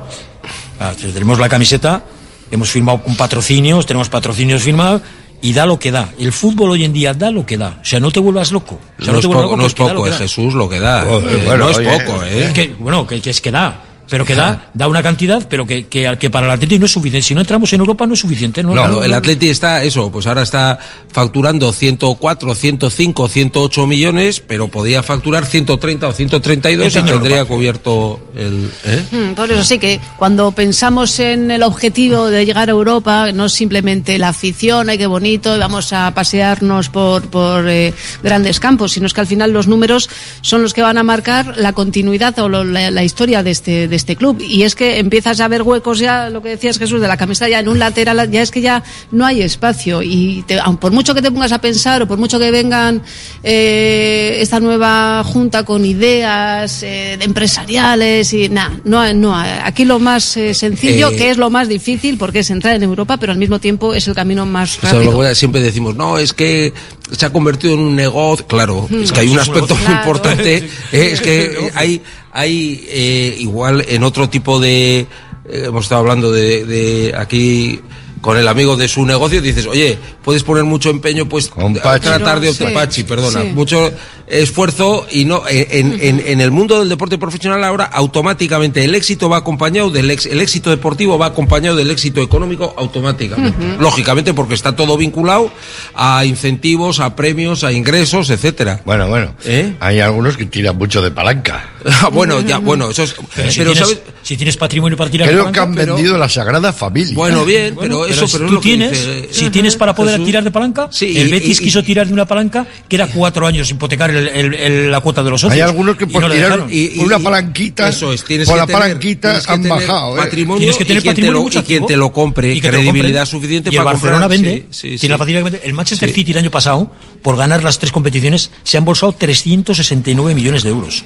Ah, tenemos la camiseta, hemos firmado con patrocinios, tenemos patrocinios firmados y da lo que da. El fútbol hoy en día da lo que da. O sea, no te vuelvas loco. O sea, No, te es vuelvas poco, loco no es poco, que eh. Jesús, lo que da. Eh, bueno, no es oye, poco, Es ¿eh? que, bueno, que, que es que da. Pero que da, da una cantidad, pero que, que, que para el Atleti no es suficiente. Si no entramos en Europa no es suficiente. No, No, no, el. Atleti está, eso, pues ahora está facturando 104, 105, 108 millones, pero podía facturar 130 o 132 y tendría Europa. cubierto el... ¿eh? Mm, Por eso sí que cuando pensamos en el objetivo de llegar a Europa, no es simplemente la afición, ay qué bonito, y vamos a pasearnos por, por eh, grandes campos, sino es que al final los números son los que van a marcar la continuidad o lo- la, la historia de este, de este club. Y es que empiezas a ver huecos ya, lo que decías Jesús, de la camiseta ya en un lateral, ya es que ya no hay espacio. Y te- aun por mucho que te pongas a pensar o por mucho que vengan eh, esta nueva junta con ideas eh, empresariales y nada, no, no, aquí lo más eh, sencillo, Eh, que es lo más difícil porque es entrar en Europa, pero al mismo tiempo es el camino más O sea, rápido. siempre decimos, no, es que se ha convertido en un negocio. Claro, Mm. es que hay un aspecto muy Claro. importante. eh, es que hay, hay eh, igual en otro tipo de. eh, hemos estado hablando de, de aquí con el amigo de su negocio, dices, oye, puedes poner mucho empeño, pues a tratar de Sí, Pachi, perdona, sí. mucho esfuerzo y no en, en- en el mundo del deporte profesional ahora automáticamente el éxito va acompañado del ex- el éxito deportivo va acompañado del éxito económico automáticamente lógicamente porque está todo vinculado a incentivos a premios a ingresos etcétera Bueno, bueno. Hay algunos que tiran mucho de palanca. [laughs] Bueno ya bueno eso es Pero, si, pero, tienes, ¿sabes? si tienes patrimonio para tirar Creo que han pero- vendido la Sagrada Familia. Bueno, bien, pero eso- si pero tú tienes, dice- si tienes para poder Jesús. tirar de palanca, Sí, el y- Betis y- quiso tirar de una palanca que era cuatro años hipotecar el- el- el- la cuota de los socios. Hay algunos que por no tirar y- y- una palanquita, eso es, tienes por que la tener- palanquita tienes han bajado, ¿eh? patrimonio Tienes que tener y quien te patrimonio lo- mucho y quien te lo compre Y que credibilidad suficiente y el para Barcelona comprar vende sí, sí, tiene sí. la facilidad que vende. el Manchester Sí. City el año pasado por ganar las tres competiciones se han embolsado 369 millones de euros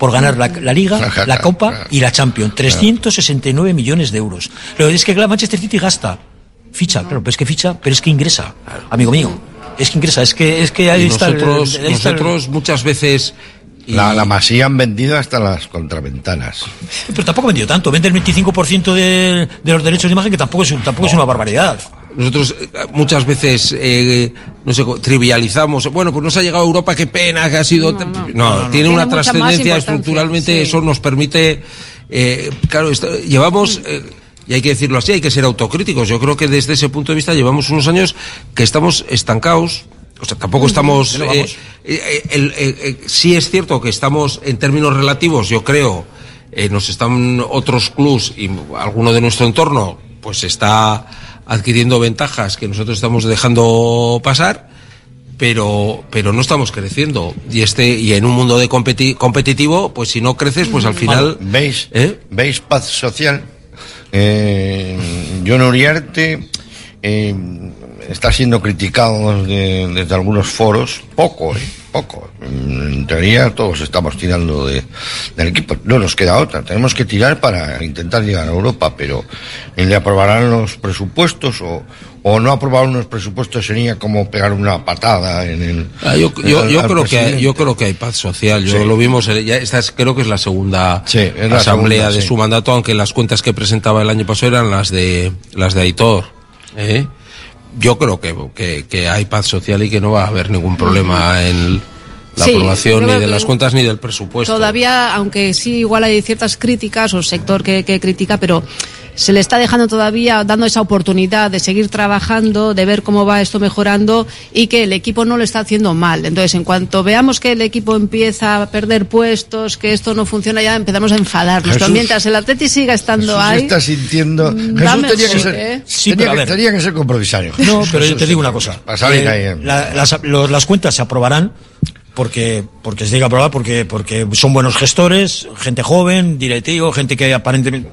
por ganar la, la Liga, [laughs] la Copa y la Champions. 369 millones de euros. Lo que es que claro, Manchester City gasta, ficha, claro, pero es que ficha, pero es que ingresa, amigo mío. Es que ingresa, es que, es que ahí Y está el- nosotros, ahí está el- nosotros muchas veces La, la Masía han vendido hasta las contraventanas. Pero tampoco ha vendido tanto. Vende el 25% de, de los derechos de imagen, que tampoco es, tampoco es una barbaridad. Nosotros eh, muchas veces, eh, no sé, trivializamos. Bueno, pues nos ha llegado a Europa, qué pena que ha sido. No, no, no. tiene Tiene una trascendencia estructuralmente, sí. eso nos permite. eh, claro, esto- llevamos. eh, y hay que decirlo así, hay que ser autocríticos. Yo creo que desde ese punto de vista llevamos unos años que estamos estancados. O sea, tampoco estamos. Eh, eh, eh, eh, eh, sí es cierto que estamos en términos relativos, yo creo, eh, nos están otros clubs y alguno de nuestro entorno, pues está adquiriendo ventajas que nosotros estamos dejando pasar, pero pero no estamos creciendo y este y en un mundo de competi- competitivo, pues si no creces, pues al final ¿Veis? ¿Eh? ¿Veis paz social? Eh, John Uriarte eh, está siendo criticado desde, desde algunos foros, poco, eh, poco. En teoría todos estamos tirando de, del equipo, no nos queda otra, tenemos que tirar para intentar llegar a Europa, pero le aprobarán los presupuestos o, o no aprobar unos presupuestos sería como pegar una patada en el... Ah, yo, creo que hay, yo creo que hay paz social. Yo Sí. lo vimos. eh, Ya esta es- creo que es la segunda es la asamblea segunda, de sí. su mandato, aunque las cuentas que presentaba el año pasado eran las de las de Aitor. ¿eh? Yo creo que, que, que hay paz social y que no va a haber ningún problema en la Sí, aprobación ni de las cuentas ni del presupuesto. Todavía, aunque sí, igual hay ciertas críticas o sector que, que critica, pero se le está dejando todavía, dando esa oportunidad de seguir trabajando, de ver cómo va esto mejorando y que el equipo no lo está haciendo mal. Entonces, en cuanto veamos que el equipo empieza a perder puestos, que esto no funciona, ya empezamos a enfadarnos. Jesús- mientras el Atleti siga estando Jesús ahí. está sintiendo. Jesús dame tenía que el ser, ¿eh? Sí, tenía, pero a que, tenía que ser compromisario. No, pero yo Jesús, te digo sí. una cosa. Para salir Eh, ahí. la- las, los- las cuentas se aprobarán porque porque se diga aprobar porque porque son buenos gestores, gente joven, directivo, gente que aparentemente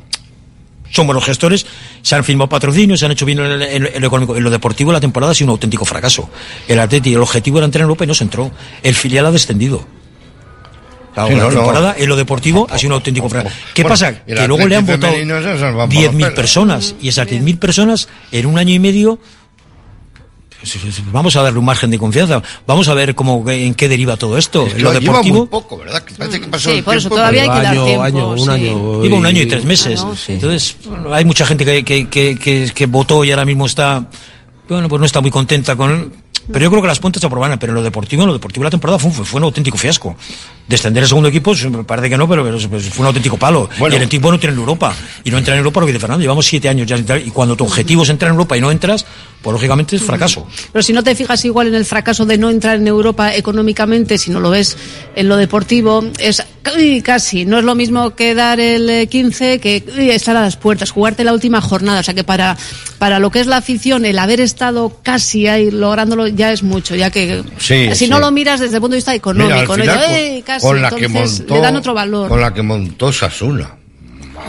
son buenos gestores, se han firmado patrocinios, se han hecho bien en, en- en lo económico. En lo deportivo la temporada ha sido un auténtico fracaso. El Atleti, el objetivo era entrar en Europa y no se entró. El filial ha descendido. Claro, Sí, la no, no. temporada en lo deportivo ha sido un auténtico fracaso. ¿Qué Bueno, pasa? Que luego le han votado femenino se nos van por los 10.000 pelos. personas y esas 10.000 personas en un año y medio Vamos a darle un margen de confianza. Vamos a ver cómo en qué deriva todo esto. Es que lo lleva deportivo muy poco, ¿verdad? Que parece que pasó Sí, el por eso tiempo, todavía hay que dar Año, tiempo. año, un sí. año. lleva un año y tres meses. Ah, no, sí. Entonces bueno, hay mucha gente que, que, que, que, que votó y ahora mismo está bueno pues no está muy contenta con Pero yo creo que las puntas se aprobaron, pero en lo deportivo, en lo deportivo la temporada fue, un- fue un auténtico fiasco. Descender el segundo equipo, me parece que no, pero, pero fue un auténtico palo. y el equipo no entra en Europa. Y no entra en Europa lo que dice Fernando, llevamos siete años ya sin entrar, y cuando tu objetivo es entrar en Europa y no entras, pues lógicamente es fracaso. Pero si no te fijas igual en el fracaso de no entrar en Europa económicamente, si no lo ves en lo deportivo, es uy, casi, no es lo mismo que dar el eh, 15 que uy, estar a las puertas, jugarte la última jornada. O sea que para, para lo que es la afición, el haber estado casi ahí lográndolo ya es mucho, ya que Sí, si sí. no lo miras desde el punto de vista económico, Mira, ¿no? con- "Eh, casi", con la que montó, le dan otro valor. Con la que montó Sasuna,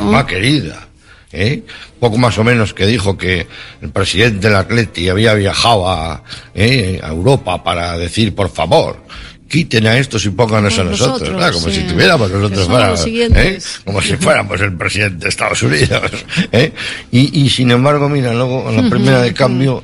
mamá querida. ¿Eh? Poco más o menos que dijo que el presidente del Atleti había viajado a, ¿eh? a Europa para decir, por favor, quiten a estos y pónganos a Pues nosotros. nosotros, ¿verdad? Como sí. si tuviéramos Que nosotros siguientes. ¿eh? como si fuéramos el presidente de Estados Unidos. [laughs] ¿eh? Y, y sin embargo, mira, luego en la primera de cambio.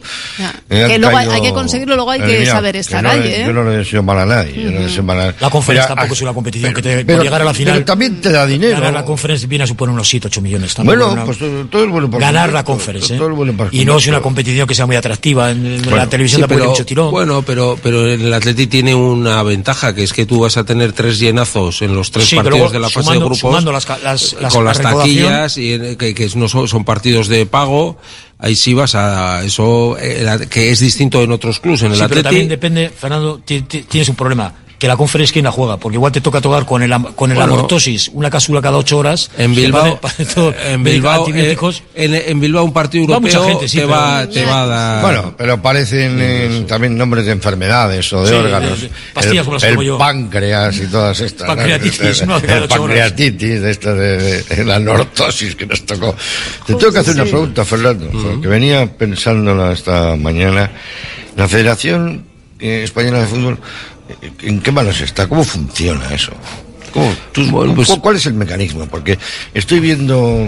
Eh, Que luego hay, caído hay que conseguirlo, luego hay que eliminados. saber Que estar no ahí, le- ¿eh? Yo no le deseo mal a nadie. yo no le deseo mal a- La conferencia Pero, tampoco ah, es una competición que te pero- por llegar a la final. Pero también te da dinero. Ganar la conferencia viene a suponer unos 7, 8 millones. Bueno, una- pues todo todo es bueno para ganar la conferencia. ¿eh? Para y no es una competición que sea muy atractiva. En, en la televisión sí, tampoco pero, hay mucho tirón. Bueno, pero, pero el Atleti tiene una ventaja, que es que tú vas a tener tres llenazos en los tres Sí, partidos luego, de la fase sumando- de grupos. las las- las- con la las taquillas, y, en- que, que no son, son partidos de pago. Ahí sí vas a eso, eh, que es distinto en otros clubes. En el Sí, pero también depende, Fernando, ti- ti- tienes un problema. Que la conferencia quién la juega, porque igual te toca tocar con el, con el Bueno. amortosis, una cápsula cada ocho horas. En Bilbao, [laughs] todo en Bilbao, eh, en, en Bilbao un partido Va mucha europeo gente, sí, te, pero- va, te va a dar. Bueno, pero aparecen en- también nombres de enfermedades o de Sí, órganos. de pastillas el, como las el yo. páncreas y todas estas. Pancreatitis, ¿no? El pancreatitis, de esto de, de- de la nortosis que nos tocó. Te tengo que hacer una pregunta, Fernando, que venía pensándola esta mañana. La Federación eh, Española de Fútbol, eh, ¿en qué manos está? ¿Cómo funciona eso? ¿Cómo? Tú- pues cu- ¿Cuál es el mecanismo? Porque estoy viendo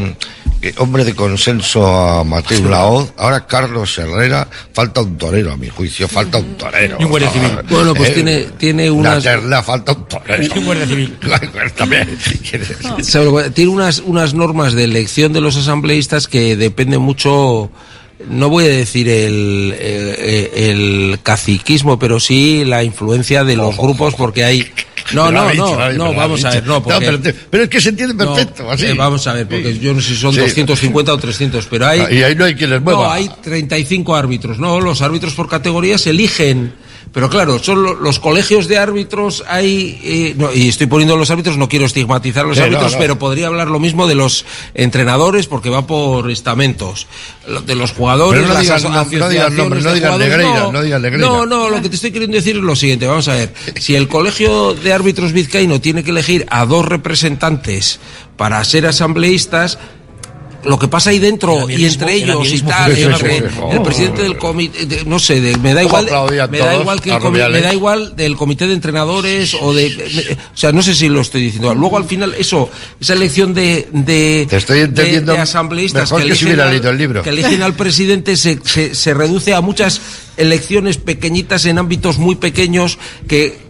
que hombre de consenso a Mateo Laoz, ahora Carlos Herrera, falta un torero a mi juicio, falta un torero. Y un guardia civil. [laughs] Bueno, pues Eh, tiene, tiene La unas. terna falta un torero. Y un guardia civil. [laughs] También. ¿Sabe lo que- Tiene unas, unas normas de elección de los asambleístas que depende mucho, no voy a decir el, el, el caciquismo, pero sí la influencia de los grupos, porque hay. No, no, dicho, no, no, vamos a ver, no, porque. pero, es que se entiende No, perfecto, así. eh, vamos a ver, porque yo no sé si son Sí. 250 o 300, pero hay. Y ahí no hay quien les mueva. No, hay 35 árbitros. No, los árbitros por categorías eligen. Pero claro, son lo- los colegios de árbitros hay. eh, no, y estoy poniendo los árbitros, no quiero estigmatizar a los Sí, árbitros, no. pero podría hablar lo mismo de los entrenadores porque va por estamentos. De los jugadores, Pero no las digan aso- nom- no digan nombres, no jugadores, Negreira, no digan Negreira. No, no, lo que te estoy queriendo decir es lo siguiente. Vamos a ver. Si el colegio de árbitros vizcaíno tiene que elegir a dos representantes para ser asambleístas, lo que pasa ahí dentro y entre ellos y tal, entre el presidente del comité, de- no sé, de- me da igual, me da igual que el comi- Rubiales? me da igual del comité de entrenadores o de, me- o sea, no sé si lo estoy diciendo. Luego al final eso, esa elección de de, Te estoy de- entendiendo de asambleístas que si eligen hubiera al- leído el libro. que eligen al presidente se, se, se reduce a muchas elecciones pequeñitas en ámbitos muy pequeños que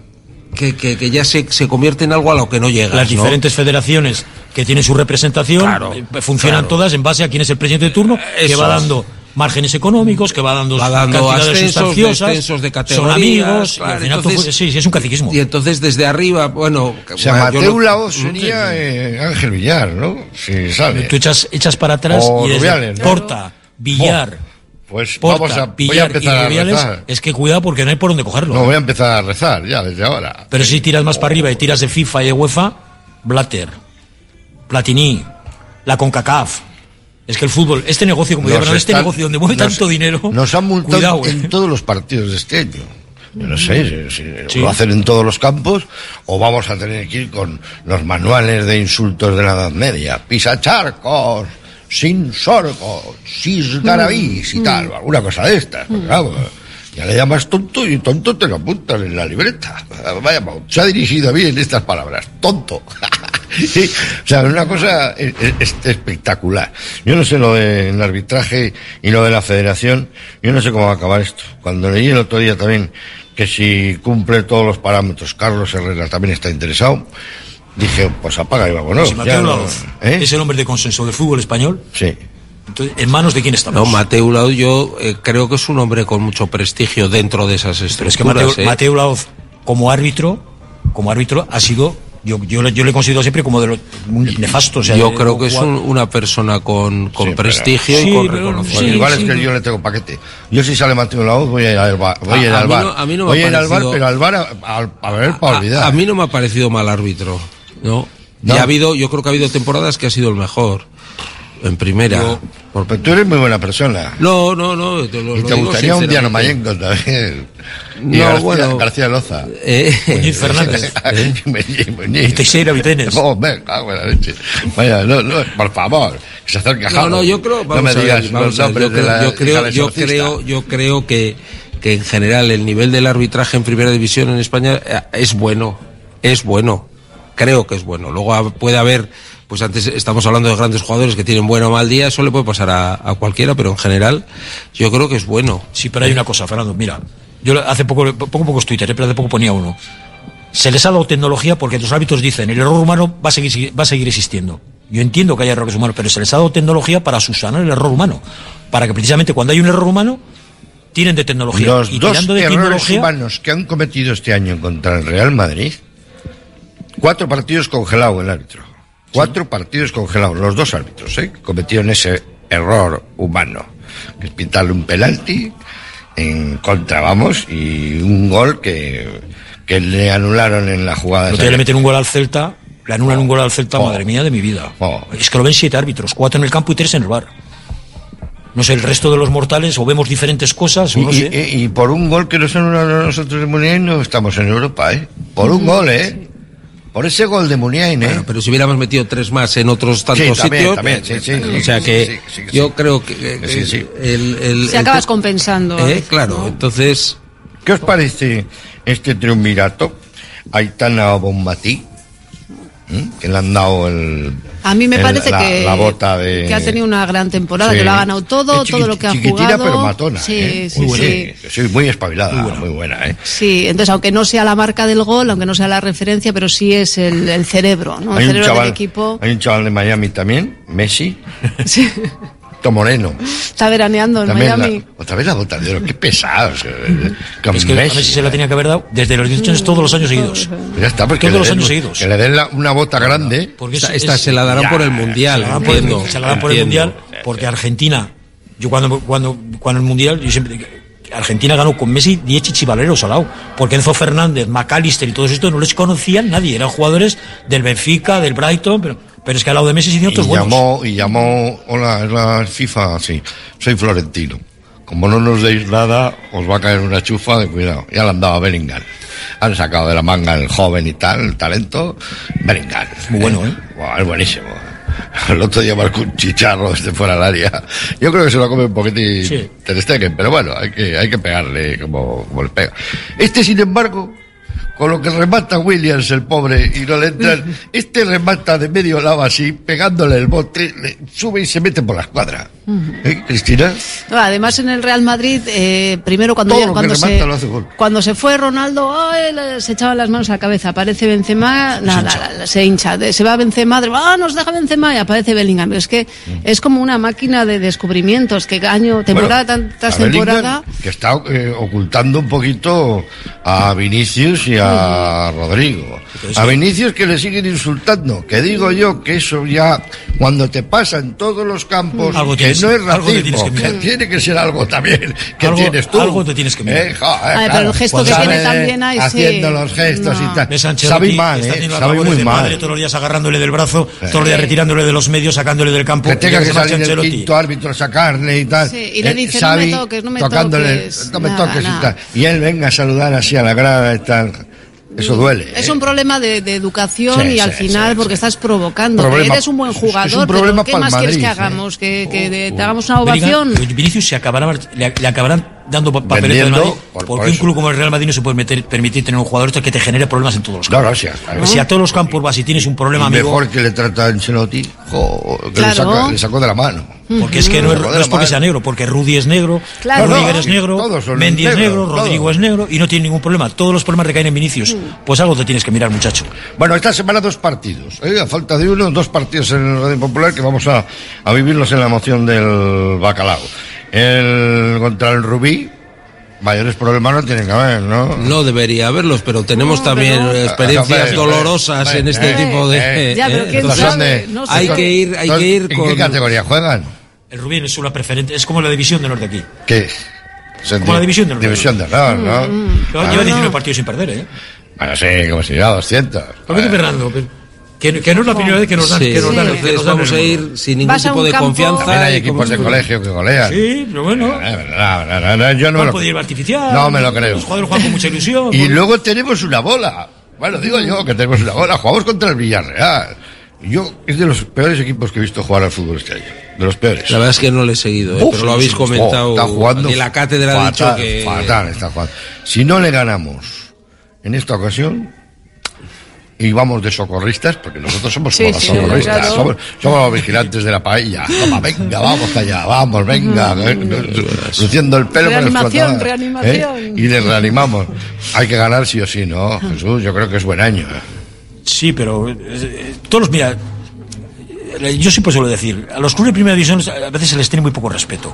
que, que, que ya se, se convierte en algo a lo que no llega. Las diferentes federaciones que tienen su representación eh, funcionan claro. todas en base a quién es el presidente de turno, que Eso va dando márgenes económicos, que va dando, va dando cantidades ascensos, de son categorías, amigos, y al final entonces- todo- sí, sí, es un caciquismo. Y entonces desde arriba, bueno, O sea, Mateo no- Laoz sería eh, Ángel Villar, ¿no? Si sale. Tú echas, echas para atrás O y desde Rubiales, ¿no? Porta, Villar, Pues Porta, vamos a, voy a Villar empezar y a Rubiales, rezar. es que cuidado porque no hay por dónde cogerlo. No, voy a empezar a rezar ya desde ahora. Pero si tiras más para arriba y tiras de FIFA y de UEFA, Blatter, Platini, la CONCACAF. Es que el fútbol, este negocio, como digo, este negocio donde mueve nos- tanto dinero. Nos han multado cuidado, eh. en todos los partidos de este año. Yo no sé si, Sí. lo hacer en todos los campos o vamos a tener que ir con los manuales de insultos de la Edad Media. Pisacharcos, sin sorgo, sis garabís y tal, alguna cosa de estas. pues, claro, ya le llamas tonto y tonto te lo apuntan en la libreta. [laughs] Vaya, se ha dirigido bien estas palabras. Tonto. [laughs] Sí, o sea, una cosa es- espectacular. Yo no sé lo del arbitraje y lo de la federación, yo no sé cómo va a acabar esto. Cuando leí el otro día también que si cumple todos los parámetros, Carlos Herrera también está interesado, dije, pues apaga y vámonos. Si ya Mateo no- ¿eh? es el hombre de consenso del fútbol español, Sí. Entonces, ¿en manos de quién estamos? No, Mateo Laoz yo eh, creo que es un hombre con mucho prestigio dentro de esas estructuras. Pero es que Mateo, ¿eh? Mateo Laoz, como árbitro, como árbitro, ha sido. Yo, yo, le- yo le he considerado siempre como de muy nefasto. o sea, yo de- creo que es un- una persona con, con Sí, pero- prestigio Sí, y con reconocimiento. Igual sí, es que no. yo le tengo paquete. Yo si sale Mateo Laoz voy a ir al bar. Voy a ir al bar. a mí no me voy a ir al bar, pero al bar a, a- a ver para A- olvidar. A, mí no me ha parecido mal árbitro, ¿no? No. Y ha habido, yo creo que ha habido temporadas que ha sido el mejor. En primera. Yo- Pero tú eres muy buena persona. No, no, no. Te lo, y te gustaría un Diano. Mayenco también. Y No, García, bueno. García Loza. Eh, Muñiz Fernández. [laughs] Y Teixeira Vitenes. Oh, venga, buena leche. Vaya, no, no, por favor, que se acerque a No, no, yo creo, no vamos me a ver, digas vamos los ver, nombres yo de creo, la yo creo, yo creo, yo creo que, que en general el nivel del arbitraje en primera división en España eh, es bueno, es bueno, creo que es bueno. Luego puede haber, pues antes estamos hablando de grandes jugadores que tienen buen o mal día, eso le puede pasar a, a cualquiera, pero en general yo creo que es bueno. Sí, pero hay una cosa, Fernando. Mira, yo hace poco, pongo pocos Twitter, eh, pero hace poco ponía uno. Se les ha dado tecnología porque los hábitos dicen el error humano va a seguir, va a seguir existiendo. Yo entiendo que hay errores humanos, pero se les ha dado tecnología para subsanar el error humano. Para que precisamente cuando hay un error humano, tiren de tecnología. Los y dos tirando de errores tecnología, humanos que han cometido este año contra el Real Madrid, cuatro partidos congelados el árbitro. Cuatro partidos congelados, los dos árbitros, ¿eh? Cometieron ese error humano, que es pintarle un penalti en contra, vamos, y un gol que, que le anularon en la jugada. te le meten un gol al Celta, le anulan un gol al Celta, Oh. madre mía de mi vida. Oh. Es que lo ven siete árbitros, cuatro en el campo y tres en el bar. No sé, el resto de los mortales o vemos diferentes cosas o Y, no y- sé. y- y por un gol que nos anularon nosotros en Muniain no estamos en Europa, ¿eh? Por un gol, ¿eh? Por ese gol de Muniain, ¿eh? Bueno, pero si hubiéramos metido tres más en otros tantos Sí, también, sitios, también, sí, sí, o sea que sí, sí, sí. yo creo que, que- Sí, sí. el, el- Se el acabas te- compensando. Eh, claro, entonces ¿Qué os parece este triunvirato? Aitana Bombatí, ¿m? que le han dado el. A mí me el- parece la, que, la bota de. que ha tenido una gran temporada, Sí. que lo ha ganado todo, Es todo lo que ha jugado. pero matona. Sí, ¿eh? sí, muy buena. sí. Sí, muy espabilada, muy buena, ¿eh? Sí, entonces aunque no sea la marca del gol, aunque no sea la referencia, pero sí es el, el cerebro, ¿no? El cerebro chaval, del equipo. hay un chaval de Miami también, Messi, [laughs] Moreno. Está veraneando en También Miami. la- otra vez la bota de oro, qué pesados. eh, Con Es que a Messi. Se la tenía que haber dado desde los 18 años todos los años seguidos. Ya está, porque Todos los den- años seguidos. Que le den la- una bota grande. Porque esta, es- esta es- se la darán ya, por el mundial, se la dan por el- entiendo, se la dan por el entiendo. mundial porque Argentina yo cuando cuando cuando el mundial yo siempre Argentina ganó con Messi 10 chichibaleros al lado porque Enzo Fernández, McAllister y todos estos no les conocían nadie eran jugadores del Benfica del Brighton pero, pero es que al lado de Messi se hicieron Y otros buenos llamó, y llamó, hola, es la FIFA, sí, soy Florentino. Como no nos deis nada, os va a caer una chufa de cuidado. Ya le han dado a Bellingham. Han sacado de la manga el joven y tal, el talento. Bellingham. Muy bueno, ¿eh? Buah, es buenísimo. El otro día marcó un chicharro desde fuera del área. Yo creo que se lo come un poquitín Sí. Ter Stegen, pero bueno, hay que, hay que pegarle como, como le pega. Este, sin embargo, con lo que remata Williams, el pobre, y no le entran, [laughs] este remata de medio lado así, pegándole el bote, le sube y se mete por la escuadra. ¿Eh, Cristina? No, además en el Real Madrid, eh, primero cuando, ya- cuando, se, cuando se fue Ronaldo, ay, se echaban las manos a la cabeza, aparece Benzema, nada, la- la- se hincha, se va Benzema, ah, nos deja Benzema y aparece Bellingham. Es que Mm. es como una máquina de descubrimientos, que año, temporada Bueno, tras temporada. Que está eh, ocultando un poquito a Vinicius y a Rodrigo. A Vinicius que le siguen insultando. Que digo yo que eso ya, cuando te pasa en todos los campos, Algo que tienes- no es algo racismo, que que, mirar. tiene que ser algo también que Algo- tienes tú. algo te tienes que mirar. Eh, joder, Ay, pero claro. el gesto que Sabe tiene también ahí, sí. Haciendo los gestos No. y tal. A Ancelotti, Sabe mal, eh. Sabe muy mal. todos los días agarrándole del brazo, todos los días retirándole de los medios, sacándole del campo. Que tenga que salir el quinto árbitro a sacarle y tal. Sí, y le Eh, dice, no me toques, no me toques, No me toques y tal. Y él venga a saludar así a la grada y tal. Eso duele. Es ¿eh? un problema de, de educación Sí, y al sí, final sí, porque sí. estás provocando. que Problema- eres un buen es- es un jugador, problema pero ¿qué más quieres que Madrid, ¿eh? hagamos? ¿Que, que de- te hagamos una ovación? Vinicius se acabará, le, le acabarán dando pa- papeleta del Vendiendo, Madrid, por- porque por un eso. club como el Real Madrid no se puede meter, permitir tener un jugador esto que te genere problemas en todos los No, campos. gracias. claro. Pues si a todos los campos vas y tienes un problema, Y amigo, mejor que le trata a Ancelotti, jo, que le, Claro. saca- le sacó de la mano. Porque es que no es, no es porque sea negro, porque Rudy es negro, Claro. No, es no, negro, Mendy es negros, negro. Rodrigo es negro y no tiene ningún problema. Todos los problemas recaen en Vinicius. Pues algo te tienes que mirar, muchacho. Bueno, esta semana dos partidos. ¿eh? A falta de uno, dos partidos en el Radio Popular que vamos a, a vivirlos en la emoción del bacalao. El contra el Rubí, mayores problemas no tienen que haber, ¿no? No debería haberlos, pero tenemos también pero- experiencias dolorosas en este eh, tipo de. eh, Ya, pero quién sabe, de- no sé. hay que ir, hay ¿En que ir qué con. categoría juegan? El Rubí es una preferente, es como la división de norte aquí. ¿Qué? Como la di- división de honor. División de honor, ¿no? Lleva Ah, lleva 19 partidos sin perder, ¿eh? Bueno, sí, como si lleva 200. ¿Por qué te Fernando? Pero- Que, que no es la primera vez que nos dan, Sí, que nos dan, que entonces nos dan vamos a ir sin ningún tipo de campo- confianza. También hay equipos de colegio que golean. Sí, pero bueno. No, no, no, no, no, yo no me lo artificial. No me lo creo. Los jugadores juegan con mucha ilusión. Y luego tenemos una bola. Bueno, digo yo que tenemos una bola. Jugamos contra el Villarreal. Yo, es de los peores equipos que he visto jugar al fútbol este año. De los peores. La verdad es que no le he seguido, ¿eh? Uf, pero lo habéis sí, comentado. oh, está jugando de la cátedra ha dicho fatal, que. fatal está jugando. Si no le ganamos en esta ocasión y vamos de socorristas, porque nosotros somos Sí, como sí, socorristas, claro. somos, somos los vigilantes de la paella. Toma, venga, vamos allá, vamos, venga, eh, luciendo el pelo. con Reanimación, explotadas, reanimación. ¿eh? Y le reanimamos. Hay que ganar sí o sí, ¿no? Jesús, yo creo que es buen año. ¿eh? Sí, pero eh, eh, todos los, mira, eh, yo siempre suelo decir, a los clubes de primera división a veces se les tiene muy poco respeto.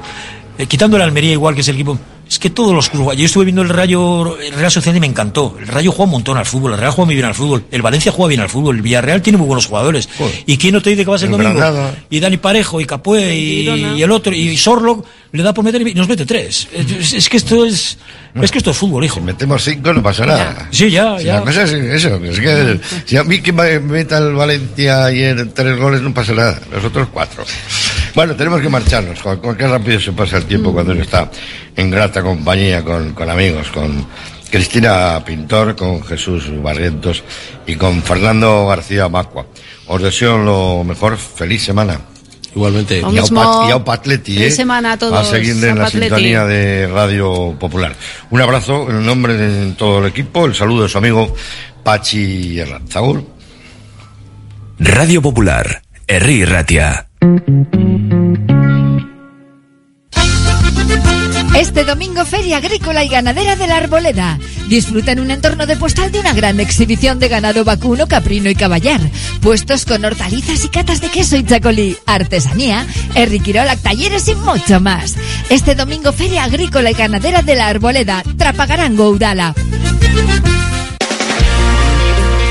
Eh, quitando el Almería igual que es el equipo, es que todos los clubes, yo estuve viendo el Rayo, el Real Sociedad y me encantó. El Rayo juega un montón al fútbol, el Real juega muy bien al fútbol, el Valencia juega bien al fútbol, el Villarreal tiene muy buenos jugadores. ¿Y quién no te dice que va a ser el domingo? Granada. Y Dani Parejo, y Capué, y, el otro, y Sorlock, le da por meter y nos mete tres. Es, es que esto es, es que esto es fútbol, hijo. Si metemos cinco no pasa nada. Sí, ya, Si ya. La cosa es eso. Es que si a mí que me meta el Valencia ayer tres goles no pasa nada. Los otros cuatro. Bueno, tenemos que marcharnos. Con, con qué rápido se pasa el tiempo cuando uno está en grata compañía con, con amigos, con Cristina Pintor, con Jesús Barrientos y con Fernando García Macua. Os deseo lo mejor. Feliz semana. Igualmente. Y a y a Upatleti, Feliz ¿eh? semana a todos, A seguir en la sintonía de Radio Popular. Un abrazo en el nombre de todo el equipo. El saludo de su amigo Pachi Herranz. Agur. Radio Popular, Herri Ratia. Este domingo Feria Agrícola y Ganadera de la Arboleda. Disfruta en un entorno de postal de una gran exhibición de ganado vacuno, caprino y caballar. Puestos con hortalizas y catas de queso y chacolí, artesanía, Herri Quirolac, talleres y mucho más. Este domingo Feria Agrícola y Ganadera de la Arboleda, Trapagarango, Udala.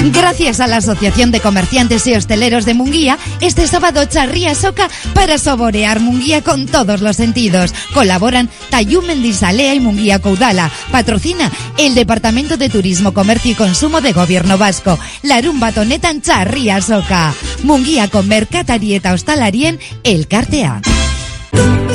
Gracias a la Asociación de Comerciantes y Hosteleros de Munguía, este sábado charría soca para saborear Munguía con todos los sentidos. Colaboran Tayú Mendisalea y Munguía Caudala. Patrocina el Departamento de Turismo, Comercio y Consumo de Gobierno Vasco. Larumba Tonetan charría soca. Munguía con Mercatarieta Hostalarien, el Cartea.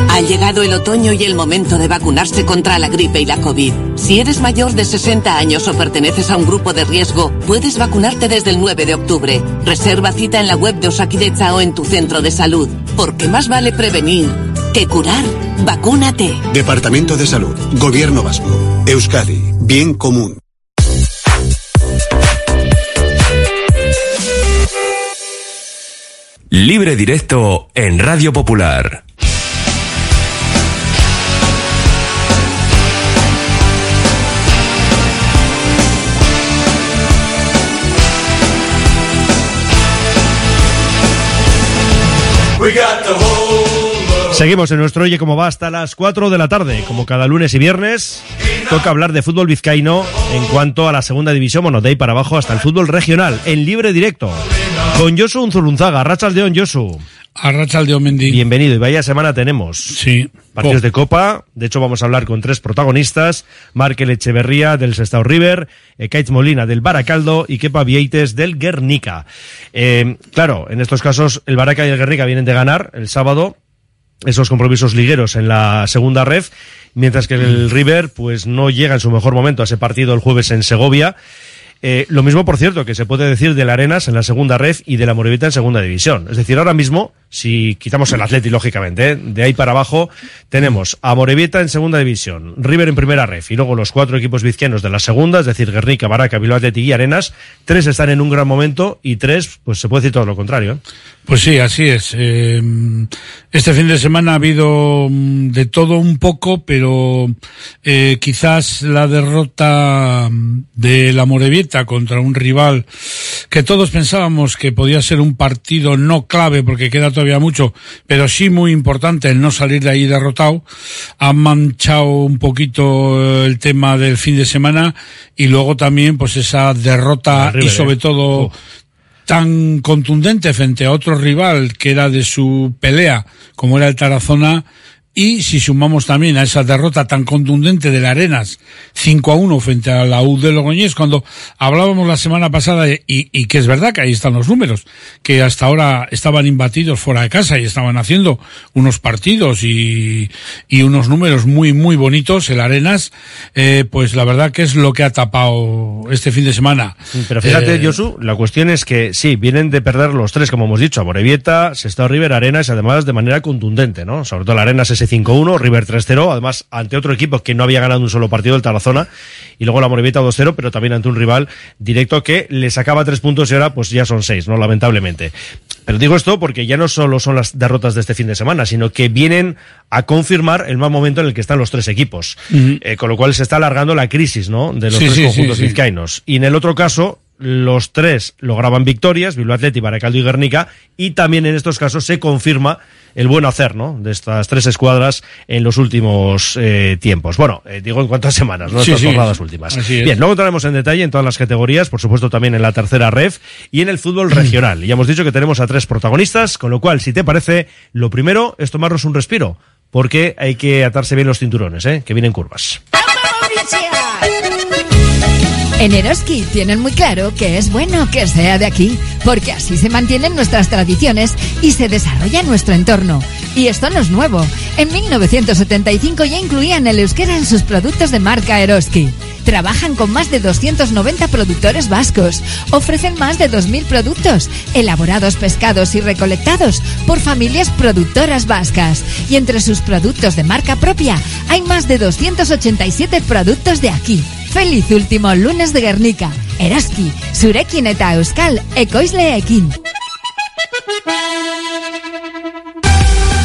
Ha llegado el otoño y el momento de vacunarse contra la gripe y la COVID. Si eres mayor de 60 años o perteneces a un grupo de riesgo, puedes vacunarte desde el 9 de octubre. Reserva cita en la web de Osakidecha o en tu centro de salud. Porque más vale prevenir que curar. Vacúnate. Departamento de Salud, Gobierno Vasco, Euskadi, Bien Común. Libre directo en Radio Popular. Seguimos en nuestro Oye Cómo Va hasta las 4 de la tarde. Como cada lunes y viernes, toca hablar de fútbol vizcaíno en cuanto a la segunda división, bueno, de ahí para abajo hasta el fútbol regional, en libre directo. Con Josu Unzurunzaga, Rachel Deón, Josu. Arrachal Mendy. Bienvenido y vaya semana tenemos. Sí. Partidos de Copa, de hecho vamos a hablar con tres protagonistas, Markel Echeverría del Sestao River, Kaitz Molina del Baracaldo y Kepa Vieites del Guernica. Eh, claro, en estos casos el Baraca y el Guernica vienen de ganar el sábado esos compromisos ligueros en la segunda ref, mientras que el River pues no llega en su mejor momento a ese partido el jueves en Segovia. Eh, lo mismo, por cierto, que se puede decir de la Arenas en la segunda red y de la Morevita en segunda división. Es decir, ahora mismo, si quitamos el Atleti, lógicamente, ¿eh? de ahí para abajo, tenemos a Morevita en segunda división, River en primera red y luego los cuatro equipos vizquianos de la segunda, es decir, Guernica, Baraca, Bilbao Atleti y Arenas. Tres están en un gran momento y tres, pues se puede decir todo lo contrario. ¿eh? Pues sí, así es. Eh, este fin de semana ha habido mm, de todo un poco, pero quizás la derrota de la Morevieta contra un rival que todos pensábamos que podía ser un partido no clave porque queda todavía mucho, pero sí muy importante el no salir de ahí derrotado, ha manchado un poquito el tema del fin de semana y luego también pues esa derrota River, y sobre ¿eh? todo tan contundente frente a otro rival que era de su pelea, como era el Tarazona, y si sumamos también a esa derrota tan contundente del Arenas, 5 a 1 frente a la U de Logroñés, cuando hablábamos la semana pasada, y, y que es verdad que ahí están los números, que hasta ahora estaban imbatidos fuera de casa y estaban haciendo unos partidos y, y unos números muy, muy bonitos, el Arenas, eh, pues la verdad que es lo que ha tapado este fin de semana. Pero fíjate, Eh, Josu, la cuestión es que sí, vienen de perder los tres, como hemos dicho, Morevieta, Sestao River, Arenas, y además de manera contundente, ¿no? Sobre todo la Arenas ese 5-1, River 3-0, además ante otro equipo que no había ganado un solo partido, el Tarazona, y luego la Morevieta 2-0, pero también ante un rival directo que le sacaba tres puntos y ahora pues ya son seis, ¿no? Lamentablemente. Pero digo esto porque ya no solo son las derrotas de este fin de semana, sino que vienen a confirmar el mal momento en el que están los tres equipos. Eh, con lo cual se está alargando la crisis, ¿no? De los Sí, tres sí, conjuntos sí. vizcaínos. Y en el otro caso, los tres lograban victorias, Bilbao Atleti, Baracaldo y Guernica, y también en estos casos se confirma el buen hacer, ¿no? De estas tres escuadras en los últimos eh, tiempos. Bueno, eh, digo en cuántas semanas, ¿no? Estas sí, jornadas sí. últimas. Bien, luego entraremos en detalle en todas las categorías, por supuesto también en la tercera ref y en el fútbol [clears throat] regional. Y ya hemos dicho que tenemos a tres protagonistas, con lo cual, si te parece, lo primero es tomarnos un respiro, porque hay que atarse bien los cinturones, ¿eh? Que vienen curvas. En Eroski tienen muy claro que es bueno que sea de aquí, porque así se mantienen nuestras tradiciones y se desarrolla nuestro entorno. Y esto no es nuevo. En 1975 ya incluían el euskera en sus productos de marca Eroski. Trabajan con más de 290 productores vascos. Ofrecen más de 2.000 productos, elaborados, pescados y recolectados por familias productoras vascas. Y entre sus productos de marca propia hay más de 287 productos de aquí. Feliz último lunes de Guernica. Eraski, zurekin eta euskal, ekoizleekin.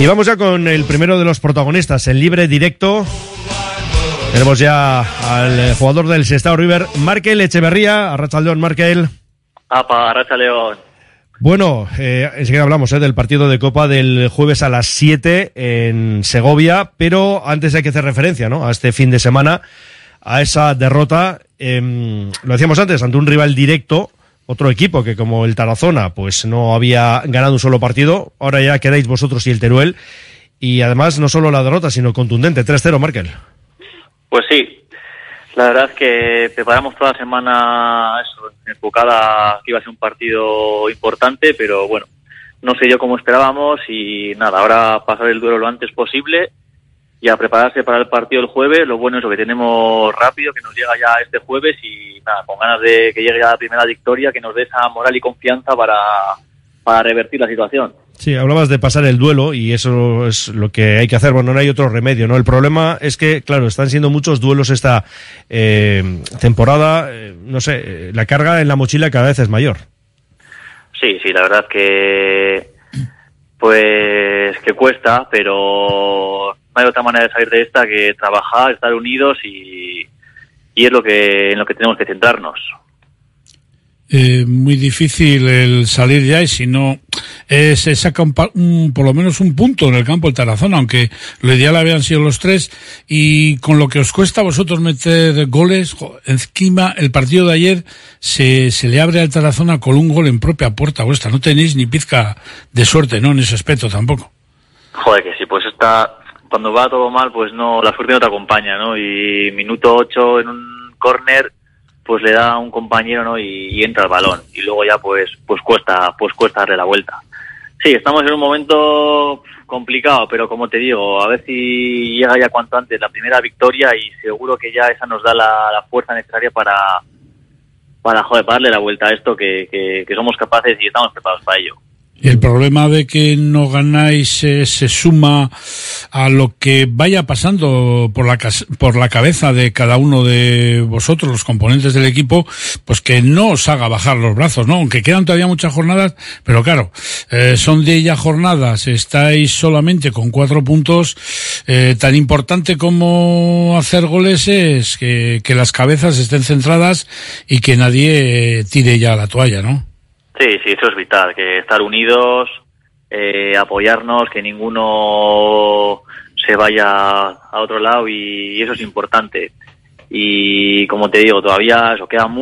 Y vamos ya con el primero de los protagonistas, el libre directo. Tenemos ya al eh, jugador del Sestao River, Markel Echeverría, Arrachaldeón Markel. Apa, Arracha León. Bueno, eh, enseguida hablamos eh, del partido de Copa del jueves a las 7 en Segovia, pero antes hay que hacer referencia ¿no? a este fin de semana, a esa derrota, em, lo decíamos antes, ante un rival directo, otro equipo que como el Tarazona pues no había ganado un solo partido, ahora ya quedáis vosotros y el Teruel, y además no solo la derrota, sino contundente, 3-0 Markel. Pues sí. La verdad es que preparamos toda la semana eso, enfocada que iba a ser un partido importante, pero bueno, no sé yo cómo esperábamos y nada, ahora pasar el duelo lo antes posible y a prepararse para el partido el jueves. Lo bueno es lo que tenemos rápido, que nos llega ya este jueves y nada, con ganas de que llegue ya la primera victoria, que nos dé esa moral y confianza para, para revertir la situación. Sí, hablabas de pasar el duelo y eso es lo que hay que hacer. Bueno, no hay otro remedio, ¿no? El problema es que, claro, están siendo muchos duelos esta eh, temporada. Eh, no sé, eh, la carga en la mochila cada vez es mayor. Sí, sí, la verdad que pues que cuesta, pero hay otra manera de salir de esta que trabajar, estar unidos y, y es lo que en lo que tenemos que centrarnos. Eh, muy difícil el salir ya y si no eh, se saca un, pa- un- por lo menos un punto en el campo del Tarazona, aunque lo ideal habían sido los tres y con lo que os cuesta a vosotros meter goles, encima el partido de ayer se, se le abre al Tarazona con un gol en propia puerta vuestra, no tenéis ni pizca de suerte, ¿no? En ese aspecto tampoco. Joder, que sí, pues está cuando va todo mal, pues no la suerte no te acompaña, ¿no? Y minuto 8 en un córner pues le da a un compañero, ¿no? Y, entra el balón y luego ya pues pues cuesta pues cuesta darle la vuelta. Sí, estamos en un momento complicado, pero como te digo, a ver si llega ya cuanto antes la primera victoria y seguro que ya esa nos da la, la fuerza necesaria para para joder, para darle la vuelta a esto que, que, que somos capaces y estamos preparados para ello. El problema de que no ganáis eh, se suma a lo que vaya pasando por la, por la cabeza de cada uno de vosotros, los componentes del equipo, pues que no os haga bajar los brazos, ¿no? Aunque quedan todavía muchas jornadas, pero claro, eh, son de ya jornadas, estáis solamente con cuatro puntos, eh, tan importante como hacer goles es que, que las cabezas estén centradas y que nadie eh, tire ya la toalla, ¿no? Sí, sí, eso es vital, que estar unidos, eh, apoyarnos, que ninguno se vaya a otro lado y, eso es importante. Y como te digo, todavía eso queda mucho